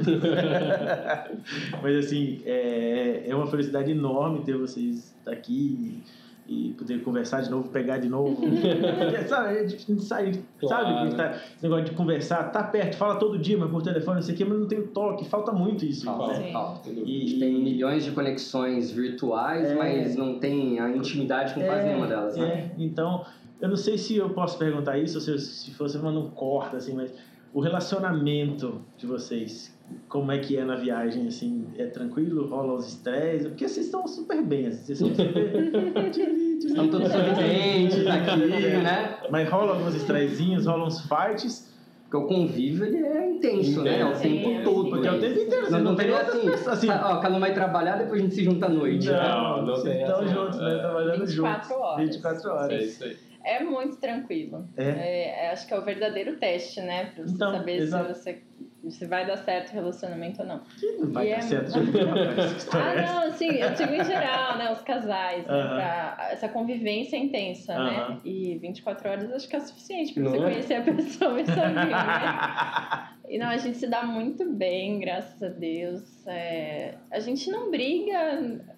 mas assim, é, é uma felicidade enorme ter vocês aqui e, poder conversar de novo, pegar de novo. Porque, sabe, a gente sai, Claro. sabe? Tá, esse negócio de conversar, tá perto, fala todo dia, mas por telefone, não sei o que, mas não tem o toque, falta muito isso. Falta, né? Falta. E, tem milhões de conexões virtuais, É. mas não tem a intimidade com quase É, nenhuma delas, né? É, então, eu não sei se eu posso perguntar isso, ou se, se fosse uma não corta, assim, mas o relacionamento de vocês, como é que é na viagem, assim, é tranquilo? Rola os estresses? Porque vocês estão super bem, assim, vocês são super... Estão todos sorridentes aqui, né? Mas rola alguns estressinhos, rolam uns fights, Porque o convívio ele é intenso, né? É o tempo Sim, todo. porque é o né? tempo inteiro, você Não, não, não tem assim, pessoas, assim... tá, ó, cada um vai trabalhar, depois a gente se junta à noite. né? Não, não vocês tem estão essa, juntos, né? é. Trabalhando 24 juntos. horas. 24 É horas. isso aí. É muito tranquilo. É? É, é, acho que é o verdadeiro teste, né? Pra você Então, saber exato. se você se vai dar certo o relacionamento ou não. Não vai E dar é- certo. Ah, não, assim, eu digo em geral, né? Os casais, né, Aham. pra- essa convivência intensa, né? Aham. E 24 horas acho que é suficiente pra Não você é? conhecer a pessoa e saber, né? E não, a gente se dá muito bem, graças a Deus. É, a gente não briga,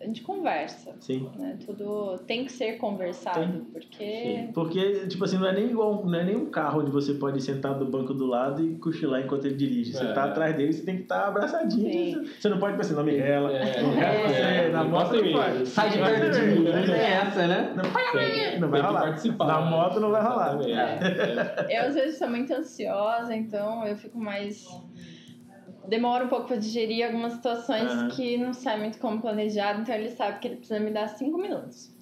a gente conversa. Sim. Né? Tudo tem que ser conversado, Tem. porque Sim. Porque, tipo assim, não é nem igual, não é nem um carro onde você pode sentar do banco do lado e cochilar enquanto ele dirige. Você É. tá atrás dele, você tem que estar abraçadinho. Sim. Você não pode pensar, não me rela. É, não rela você, é, na moto não pode. Sai de perto de mim. Não tem essa, né? Não, não vai rolar. Na moto não vai rolar. É. eu às vezes sou muito ansiosa, então eu fico mais. Demora um pouco pra digerir algumas situações Aham. que não sai muito como planejado, então ele sabe que ele precisa me dar cinco minutos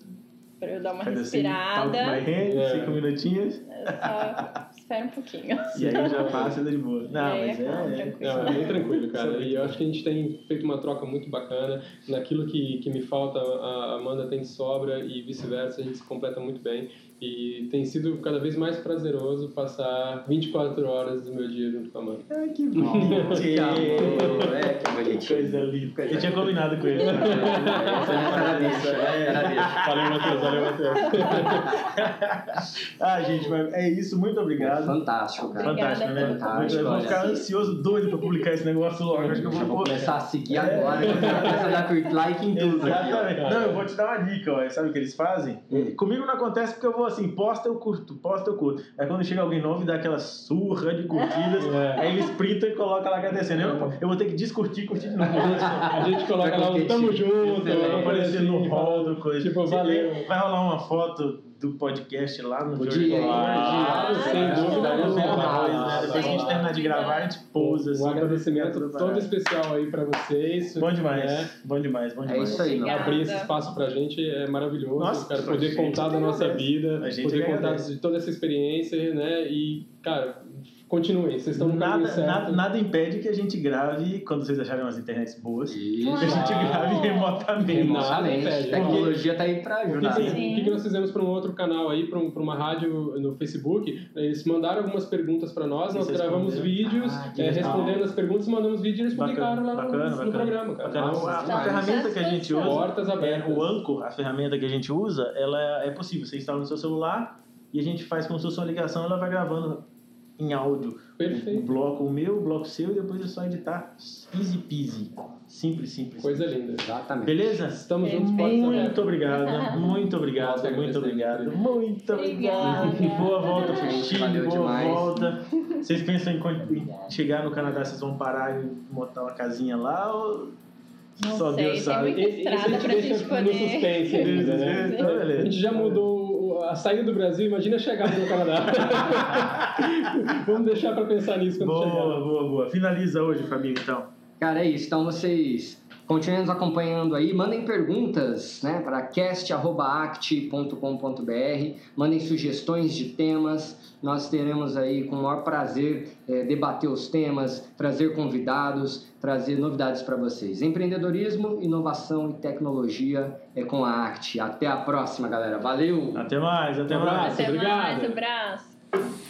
pra eu dar uma Faz assim, respirada. my hand, É. cinco minutinhos, só espero um pouquinho. e aí já passa de boa. Não, E aí mas acalma, é. tranquilo. Não, é bem tranquilo, cara. É E eu acho que a gente tem feito uma troca muito bacana. Naquilo que, que me falta, a Amanda tem de sobra e vice-versa, a gente se completa muito bem. E tem sido cada vez mais prazeroso passar 24 horas do meu dia junto com a Amanda. Ai, que Que amor, bonitinho. É, que bonitinho. Coisa linda. Eu tinha combinado com ele. Era deixa, era deixa. Valeu, Matheus. Valeu, Matheus. ah, gente, mas é isso. Muito obrigado. Fantástico, cara. Obrigada. Fantástico, né? Fantástico, eu vou ficar ansioso, doido pra publicar esse negócio logo. Acho que eu vou vou começar a seguir É. agora. Começar a dar curtir like em tudo. aqui. Exatamente. Não, eu vou te dar uma dica, ó. Sabe o que eles fazem? Hum. Comigo não acontece porque eu vou assim, posta eu curto, posta eu curto. Aí quando chega alguém novo e dá aquela surra de curtidas, É. aí eles printam e colocam lá agradecendo. Eu, não- eu vou ter que descurtir, curtir de novo. A gente coloca lá um tamo junto. Vai aparecer no hall do coisa. Tipo, valeu. Vai rolar uma foto do podcast lá no Podia, Jorge Ah, sem dúvida Depois, que a gente terminar de gravar, a gente pousa. Um assim, agradecimento todo especial aí pra vocês. Bom demais, né? bom demais, bom É demais. isso aí. Abrir esse espaço pra gente é maravilhoso. Nossa, cara, poder gente contar da nossa vida, A gente poder contar de toda essa experiência, né? E, cara, continuem, vocês estão no Nada, nada, nada impede que a gente grave quando vocês acharem umas internets boas. Isso. Que a gente grave remotamente. Remotamente. Nada impede. Tecnologia tá aí que, ajudar. o que nós fizemos para um outro canal aí, para uma rádio no Facebook? Eles mandaram algumas perguntas para nós, nós gravamos vídeos, Ah, legal. respondendo as perguntas, mandamos vídeo e eles publicaram lá no, bacana, no bacana. programa, cara. Bacana. Nossa, a, a ferramenta que a gente usa, Portas é, abertas. o Anchor, a ferramenta que a gente usa, ela é possível. Você instala no seu celular e a gente faz como se fosse uma ligação, ela vai gravando em áudio. O Perfeito. bloco o meu, o bloco seu, e depois é só editar. Easy peasy. Simples, simples. Coisa linda. Exatamente. Beleza? Estamos juntos, portas Muito obrigado, muito obrigado, Nossa, muito obrigado, muito obrigado. Obrigada. Boa volta pro Chile, boa demais. volta. Vocês pensam em em chegar no Canadá, vocês vão parar e montar uma casinha lá ou Não só sei, Deus tem sabe? muita E- e estrada a gente pra gente no poder- suspense ainda, né? Então, beleza. A gente já mudou o- a saída do Brasil, imagina a chegada no Canadá. Vamos deixar para pensar nisso quando Boa, chegar. boa, boa. Finaliza hoje, Fabinho, então. Cara, é isso. Então vocês continuem nos acompanhando aí. Mandem perguntas né, para cast.act.com.br. Mandem sugestões de temas. Nós teremos aí com o maior prazer eh, debater os temas, trazer convidados, trazer novidades para vocês. Empreendedorismo, inovação e tecnologia é com a ACT. Até a próxima, galera. Valeu! Até mais, até Um mais. abraço. Até Obrigado. mais, abraço.